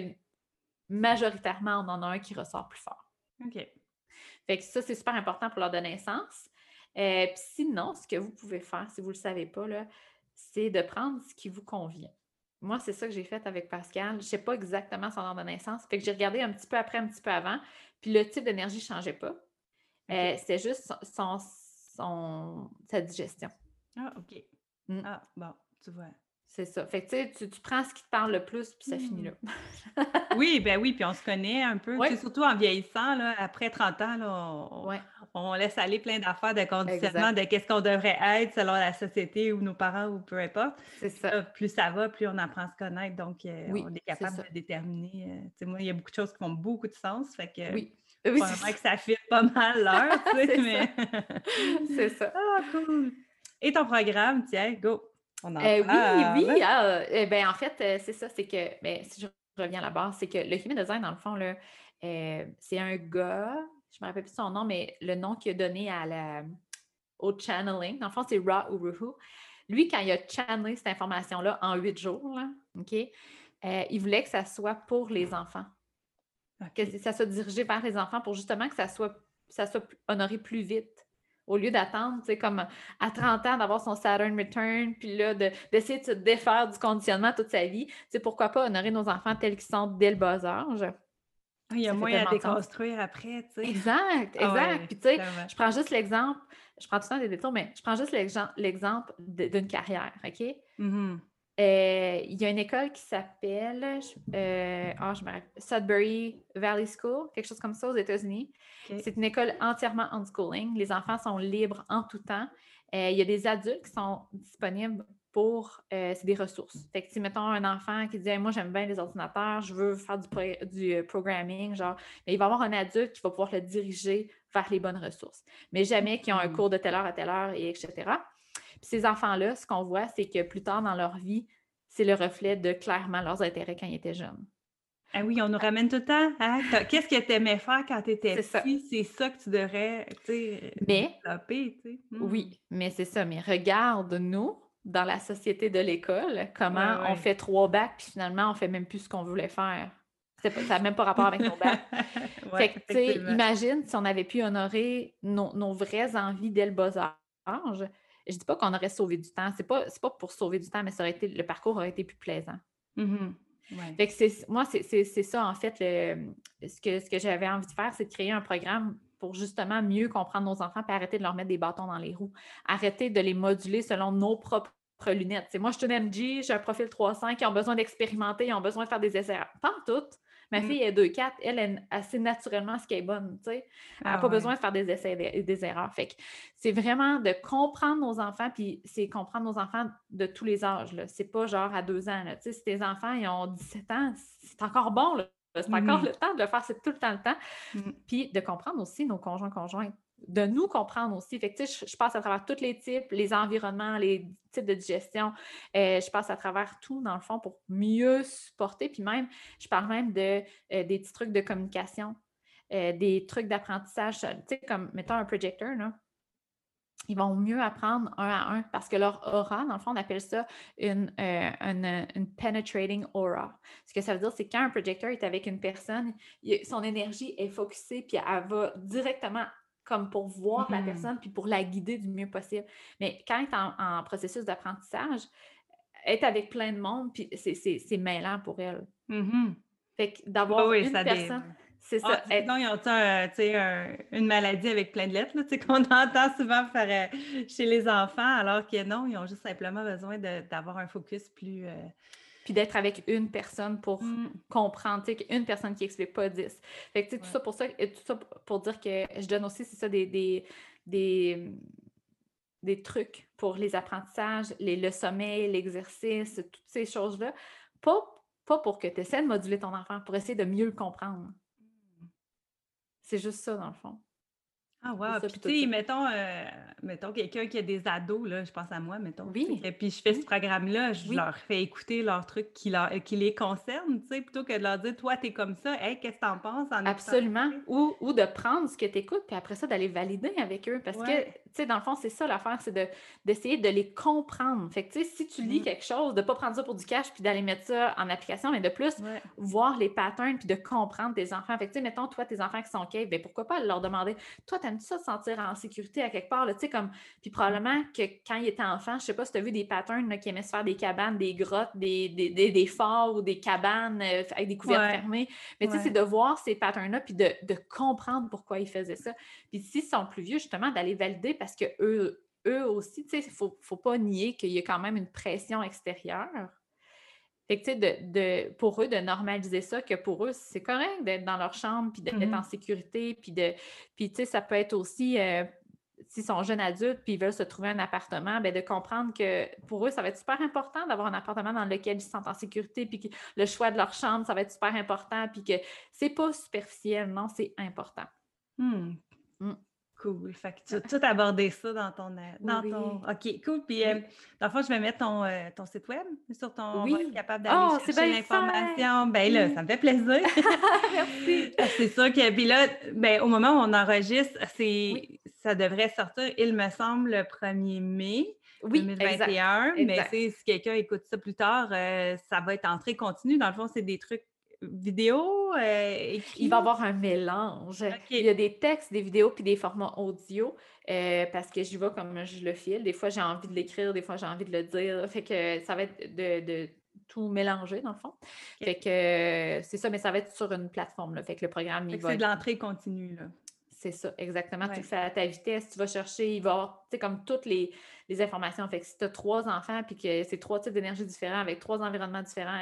majoritairement, on en a un qui ressort plus fort. OK. Fait que ça, c'est super important pour leur de naissance. Euh, puis sinon, ce que vous pouvez faire, si vous ne le savez pas, c'est de prendre ce qui vous convient. Moi, c'est ça que j'ai fait avec Pascal. Je ne sais pas exactement son ordre de naissance. Fait que j'ai regardé un petit peu après, un petit peu avant. Puis le type d'énergie ne changeait pas. Euh, c'était juste son, son, sa digestion. Ah, OK. Mmh. Ah, bon, tu vois. C'est ça. Fait que tu, tu prends ce qui te parle le plus, puis ça finit là. Mmh. [laughs] oui, ben oui, puis on se connaît un peu. Surtout en vieillissant, là, après 30 ans, là, on, laisse aller plein d'affaires de conditionnement de qu'est-ce qu'on devrait être selon la société ou nos parents ou peu importe. C'est ça. plus ça va, plus on apprend à se connaître. Donc, euh, on est capable de déterminer. Euh, moi, il y a beaucoup de choses qui font beaucoup de sens. Fait que, oui. Oui, que ça fit pas mal l'heure, [laughs] mais... c'est ça. [laughs] Ah, cool. Et ton programme, tiens, go! Euh, oui, oui. Ah, eh ben, en fait, euh, c'est ça, c'est que, ben, si je reviens à la base, c'est que le human design, dans le fond, là, euh, c'est un gars, je ne me rappelle plus son nom, mais le nom qu'il a donné à la, au channeling, dans le fond, c'est Ra Uruhu. Lui, quand il a channelé cette information-là en huit jours, OK, il voulait que ça soit pour les enfants. Que ça soit dirigé vers les enfants pour justement que ça soit, ça soit honoré plus vite. Au lieu d'attendre, tu sais, comme à 30 ans, d'avoir son Saturn Return, puis là, d'essayer de, se défaire du conditionnement toute sa vie, tu pourquoi pas honorer nos enfants tels qu'ils sont dès le bas âge? Il y a moins à déconstruire après, tu sais. Exact, ah exact. Puis tu sais, je prends juste l'exemple, je prends tout le temps des détours, mais je prends juste l'exemple d'une carrière, OK? Mm-hmm. Euh, il y a une école qui s'appelle euh, oh, Sudbury Valley School, quelque chose comme ça aux États-Unis. C'est une école entièrement unschooling. Les enfants sont libres en tout temps. Euh, il y a des adultes qui sont disponibles pour. c'est des ressources. Fait que si, mettons, un enfant qui dit Moi, j'aime bien les ordinateurs, je veux faire du, du programming, genre, mais il va y avoir un adulte qui va pouvoir le diriger vers les bonnes ressources. Mais jamais qui ont un cours de telle heure à telle heure, et etc ces enfants-là, ce qu'on voit, c'est que plus tard dans leur vie, c'est le reflet de clairement leurs intérêts quand ils étaient jeunes. Ah oui, on nous ramène tout le temps. Hein? Qu'est-ce que tu aimais faire quand tu étais petit? C'est ça que tu devrais mais, développer. Oui, hmm. mais c'est ça. Mais regarde-nous dans la société de l'école, comment on fait trois bacs, puis finalement, on fait même plus ce qu'on voulait faire. ça n'a même pas rapport avec nos bacs. [laughs] fait que, tu sais, imagine si on avait pu honorer nos, nos vraies envies dès le bas âge, je dis pas qu'on aurait sauvé du temps. C'est pas, pas pour sauver du temps, mais ça aurait été, le parcours aurait été plus plaisant. Mm-hmm. moi, c'est ça, en fait, ce que, ce que j'avais envie de faire, c'est de créer un programme pour justement mieux comprendre nos enfants et arrêter de leur mettre des bâtons dans les roues. Arrêter de les moduler selon nos propres lunettes. C'est moi, je suis une MG, j'ai un profil 300 qui ont besoin d'expérimenter, ils ont besoin de faire des essais. Pas toutes, Ma mm. fille est 2-4, elle est assez naturellement ce qui est bonne, tu sais. Elle n'a ah pas besoin de faire des essais et des, erreurs. Fait que c'est vraiment de comprendre nos enfants, puis c'est comprendre nos enfants de tous les âges. C'est pas genre à deux ans. Tu sais, si tes enfants ils ont 17 ans, c'est encore bon. C'est encore mm. le temps de le faire, c'est tout le temps le temps. Mm. Puis de comprendre aussi nos conjoints conjoints de nous comprendre aussi. Fait je, passe à travers tous les types, les environnements, les types de digestion. Euh, je passe à travers tout, dans le fond, pour mieux supporter. Puis même, je parle même euh, des petits trucs de communication, euh, des trucs d'apprentissage. Tu comme, mettons, un projecteur. Ils vont mieux apprendre un à un parce que leur aura, dans le fond, on appelle ça une, une, penetrating aura. Ce que ça veut dire, c'est quand un projecteur est avec une personne, son énergie est focusée, puis elle va directement comme pour voir la mmh personne puis pour la guider du mieux possible. Mais quand elle est en, processus d'apprentissage, être avec plein de monde, puis c'est mêlant pour elle. Mmh fait que d'avoir une personne... C'est ça. Ah, sinon, ils ont une maladie avec plein de lettres [laughs] qu'on entend souvent faire, euh, chez les enfants, alors que non, ils ont juste simplement besoin d'avoir un focus plus, euh, puis d'être avec une personne pour mm. comprendre, tu sais, une personne qui explique pas 10. Fait que, tu sais, tout ça pour ça, tout ça pour dire que je donne aussi, c'est ça, des, des, des, des, trucs pour les apprentissages, les, le sommeil, l'exercice, toutes ces choses-là. Pas, pas pour que tu essaies de moduler ton enfant, pour essayer de mieux le comprendre. Mm. C'est juste ça, dans le fond. Ah wow! Puis tu sais, mettons, euh, mettons quelqu'un qui a des ados, là, je pense à moi, mettons. Oui. Et puis je fais ce programme-là, je leur fais écouter leurs trucs qui, leur, qui les concernent, tu sais, plutôt que de leur dire, toi, t'es comme ça, hey, qu'est-ce que t'en penses? En Absolument. Ou, ou, de prendre ce que tu écoutes, puis après ça, d'aller valider avec eux. Parce que, sais, dans le fond, c'est ça l'affaire, c'est de, d'essayer de les comprendre. Fait que, tu sais, si tu lis mm. quelque chose, de ne pas prendre ça pour du cash, puis d'aller mettre ça en application, mais de plus voir les patterns, puis de comprendre tes enfants. Fait que, tu sais, mettons, toi, tes enfants qui sont cave, ben pourquoi pas leur demander, toi, t'aimes-tu ça de sentir en sécurité à quelque part, tu sais, comme, puis probablement que quand il était enfant, je sais pas si tu as vu des patterns qui aimaient se faire des cabanes, des grottes, des, des, des, forts ou des cabanes euh, avec des couvertes fermées. Mais tu sais, c'est de voir ces patterns-là puis de, de, comprendre pourquoi ils faisaient ça. Puis s'ils sont plus vieux, justement, d'aller valider parce que eux, eux aussi, tu sais, il ne faut, faut, pas nier qu'il y a quand même une pression extérieure. Fait que, tu sais, de, de, pour eux, de normaliser ça, que pour eux, c'est correct d'être dans leur chambre, puis d'être mm-hmm. en sécurité, puis de... Puis, tu sais, ça peut être aussi... Euh, s'ils sont jeunes adultes puis ils veulent se trouver un appartement, bien, de comprendre que pour eux, ça va être super important d'avoir un appartement dans lequel ils se sentent en sécurité, puis que le choix de leur chambre, ça va être super important, puis que c'est pas superficiel, non, c'est important. Hmm. Hmm. Cool. Fait que tu as [laughs] tout abordé ça dans ton. Euh, dans ton... OK, cool. Puis, euh, dans le fond, je vais mettre ton, euh, ton site web sur ton. Oui. capable d'aller oh, chercher l'information. Ben là, ça me fait plaisir. [laughs] Merci. [laughs] c'est sûr que. Puis là, ben, au moment où on enregistre, c'est ça devrait sortir, il me semble, le 1er mai. Oui, 2021, mais si quelqu'un écoute ça plus tard, ça va être entrée continue. Dans le fond, c'est des trucs vidéo, euh, Il va y avoir un mélange. Il y a des textes, des vidéos puis des formats audio euh, parce que j'y vais comme je le file. Des fois, j'ai envie de l'écrire, des fois, j'ai envie de le dire. Fait que ça va être de, tout mélanger, dans le fond. Fait que c'est ça, mais ça va être sur une plateforme. Là. Fait que le programme, il va. C'est de l'entrée continue, là. C'est ça, exactement. Tu le fais à ta vitesse, tu vas chercher, il va y avoir, tu sais, comme toutes les, informations. Fait que si tu as trois enfants puis que c'est trois types d'énergie différents avec trois environnements différents,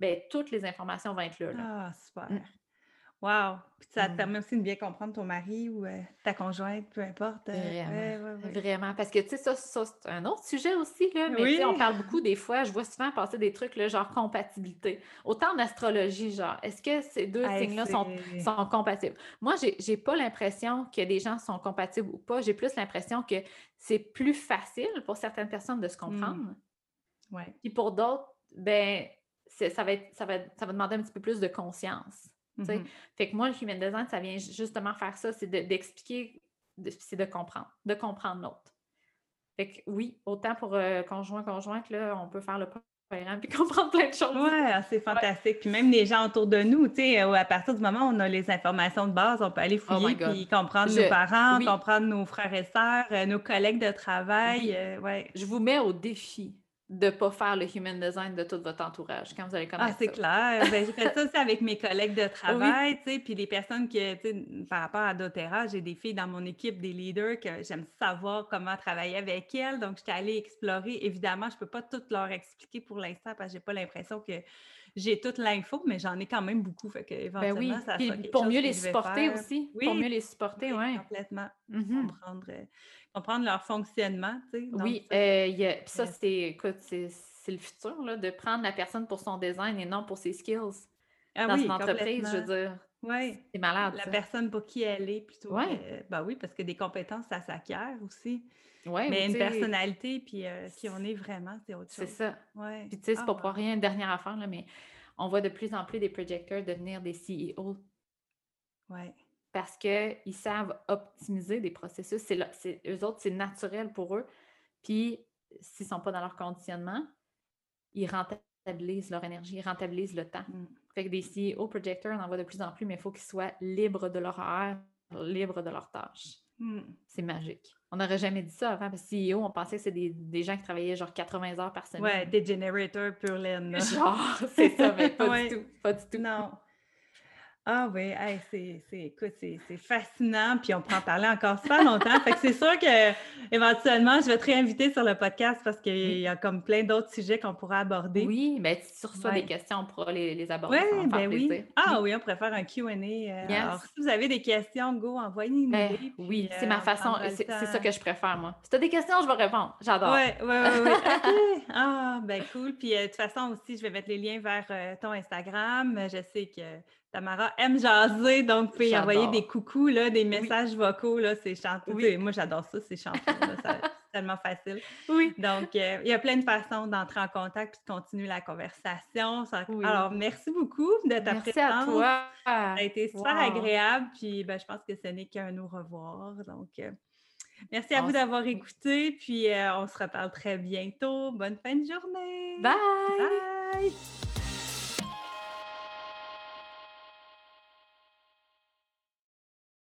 ben toutes les informations vont être là. Ah, super. Mm. Wow! Puis ça te mmh. permet aussi de bien comprendre ton mari ou euh, ta conjointe, peu importe. Euh, vraiment. Vraiment. Parce que, tu sais, ça, c'est un autre sujet aussi, là. Mais on parle beaucoup des fois, je vois souvent passer des trucs, là, genre compatibilité. Autant en astrologie, genre, est-ce que ces deux signes-là sont, sont, compatibles? Moi, j'ai pas l'impression que des gens sont compatibles ou pas. J'ai plus l'impression que c'est plus facile pour certaines personnes de se mmh. comprendre. Ouais. Puis pour d'autres, ben, ça va, être, ça, va, ça va demander un petit peu plus de conscience. Mm-hmm. Fait que moi, le human design, ça vient justement faire ça, c'est d'expliquer, c'est de comprendre, de comprendre l'autre. Fait que oui, autant pour euh, conjoint, conjointe, là, on peut faire le programme puis [laughs] comprendre plein de choses. Oui, ah, c'est fantastique. Puis même les gens autour de nous, tu sais, euh, à partir du moment où on a les informations de base, on peut aller oh fouiller puis comprendre nos parents, comprendre nos frères et sœurs, euh, nos collègues de travail. ouais. Je vous mets au défi de ne pas faire le human design de tout votre entourage quand vous allez connaître Ah, c'est clair. Ben, j'ai fait ça aussi avec mes collègues de [laughs] travail, tu sais, puis les personnes qui, tu sais, par rapport à doTERRA, j'ai des filles dans mon équipe, des leaders, que j'aime savoir comment travailler avec elles. Donc, j'étais allée explorer. Évidemment, je ne peux pas tout leur expliquer pour l'instant parce que j'ai pas l'impression que j'ai toute l'info, mais j'en ai quand même beaucoup. Fait que ben oui. ça Pour mieux les supporter aussi. Oui. Pour mieux les supporter, oui. Complètement. Mm-hmm. Comprendre, euh, comprendre, leur fonctionnement. Tu sais, oui, euh, ça, c'est, écoute, c'est, le futur, là, de prendre la personne pour son design et non pour ses skills. Ah, dans une entreprise, je veux dire. Oui. C'est malade. La personne pour qui elle est plutôt. Oui. ben oui, parce que des compétences, ça s'acquiert aussi. Ouais, mais une personnalité, puis euh, qui on est vraiment, c'est autre chose. C'est ça. Ouais. Puis tu sais, c'est pas ah, pour rien, une dernière affaire, là, mais on voit de plus en plus des projecteurs devenir des CEO. Oui. Parce qu'ils savent optimiser des processus. C'est, eux autres, c'est naturel pour eux. Puis, s'ils ne sont pas dans leur conditionnement, ils rentabilisent leur énergie, ils rentabilisent le temps. Mm. Fait que des CEO projecteurs, on en voit de plus en plus, mais il faut qu'ils soient libres de leur horaire, libres de leurs tâches. Mm. C'est magique. On n'aurait jamais dit ça avant, parce que CEO, on pensait que c'était des, gens qui travaillaient genre 80 heures par semaine. Ouais, des generators pur laine. Genre, [laughs] c'est ça, mais pas [laughs] du tout. Pas du tout. Non. Ah oui, c'est, écoute, c'est, fascinant, puis on pourra en parler encore super longtemps. fait que c'est sûr que éventuellement, je vais te réinviter sur le podcast parce qu'il y a comme plein d'autres sujets qu'on pourra aborder. Oui, mais ben, si tu reçois des questions, on pourra les, aborder. Oui, ben oui. Ah oui, on pourrait faire un QA. Euh, alors, si vous avez des questions, go, envoyez-nous. Ben, oui, c'est ma euh, façon, c'est, ça que je préfère, moi. Si tu as des questions, je vais répondre. J'adore. Oui, oui, oui. Ah, ben cool. Puis euh, de toute façon aussi, je vais mettre les liens vers ton Instagram. Je sais que Tamara aime jaser, donc vous pouvez envoyer des coucous, là, des messages vocaux, là, c'est chanté. Oui. Moi, j'adore ça, c'est chanté, [laughs] c'est tellement facile. Oui. Donc, euh, il y a plein de façons d'entrer en contact et de continuer la conversation. Alors, merci beaucoup de ta merci à toi. Ça a été super agréable, puis ben, je pense que ce n'est qu'un au revoir. Donc, euh, merci à vous d'avoir écouté, puis euh, on se reparle très bientôt. Bonne fin de journée. Bye! Bye!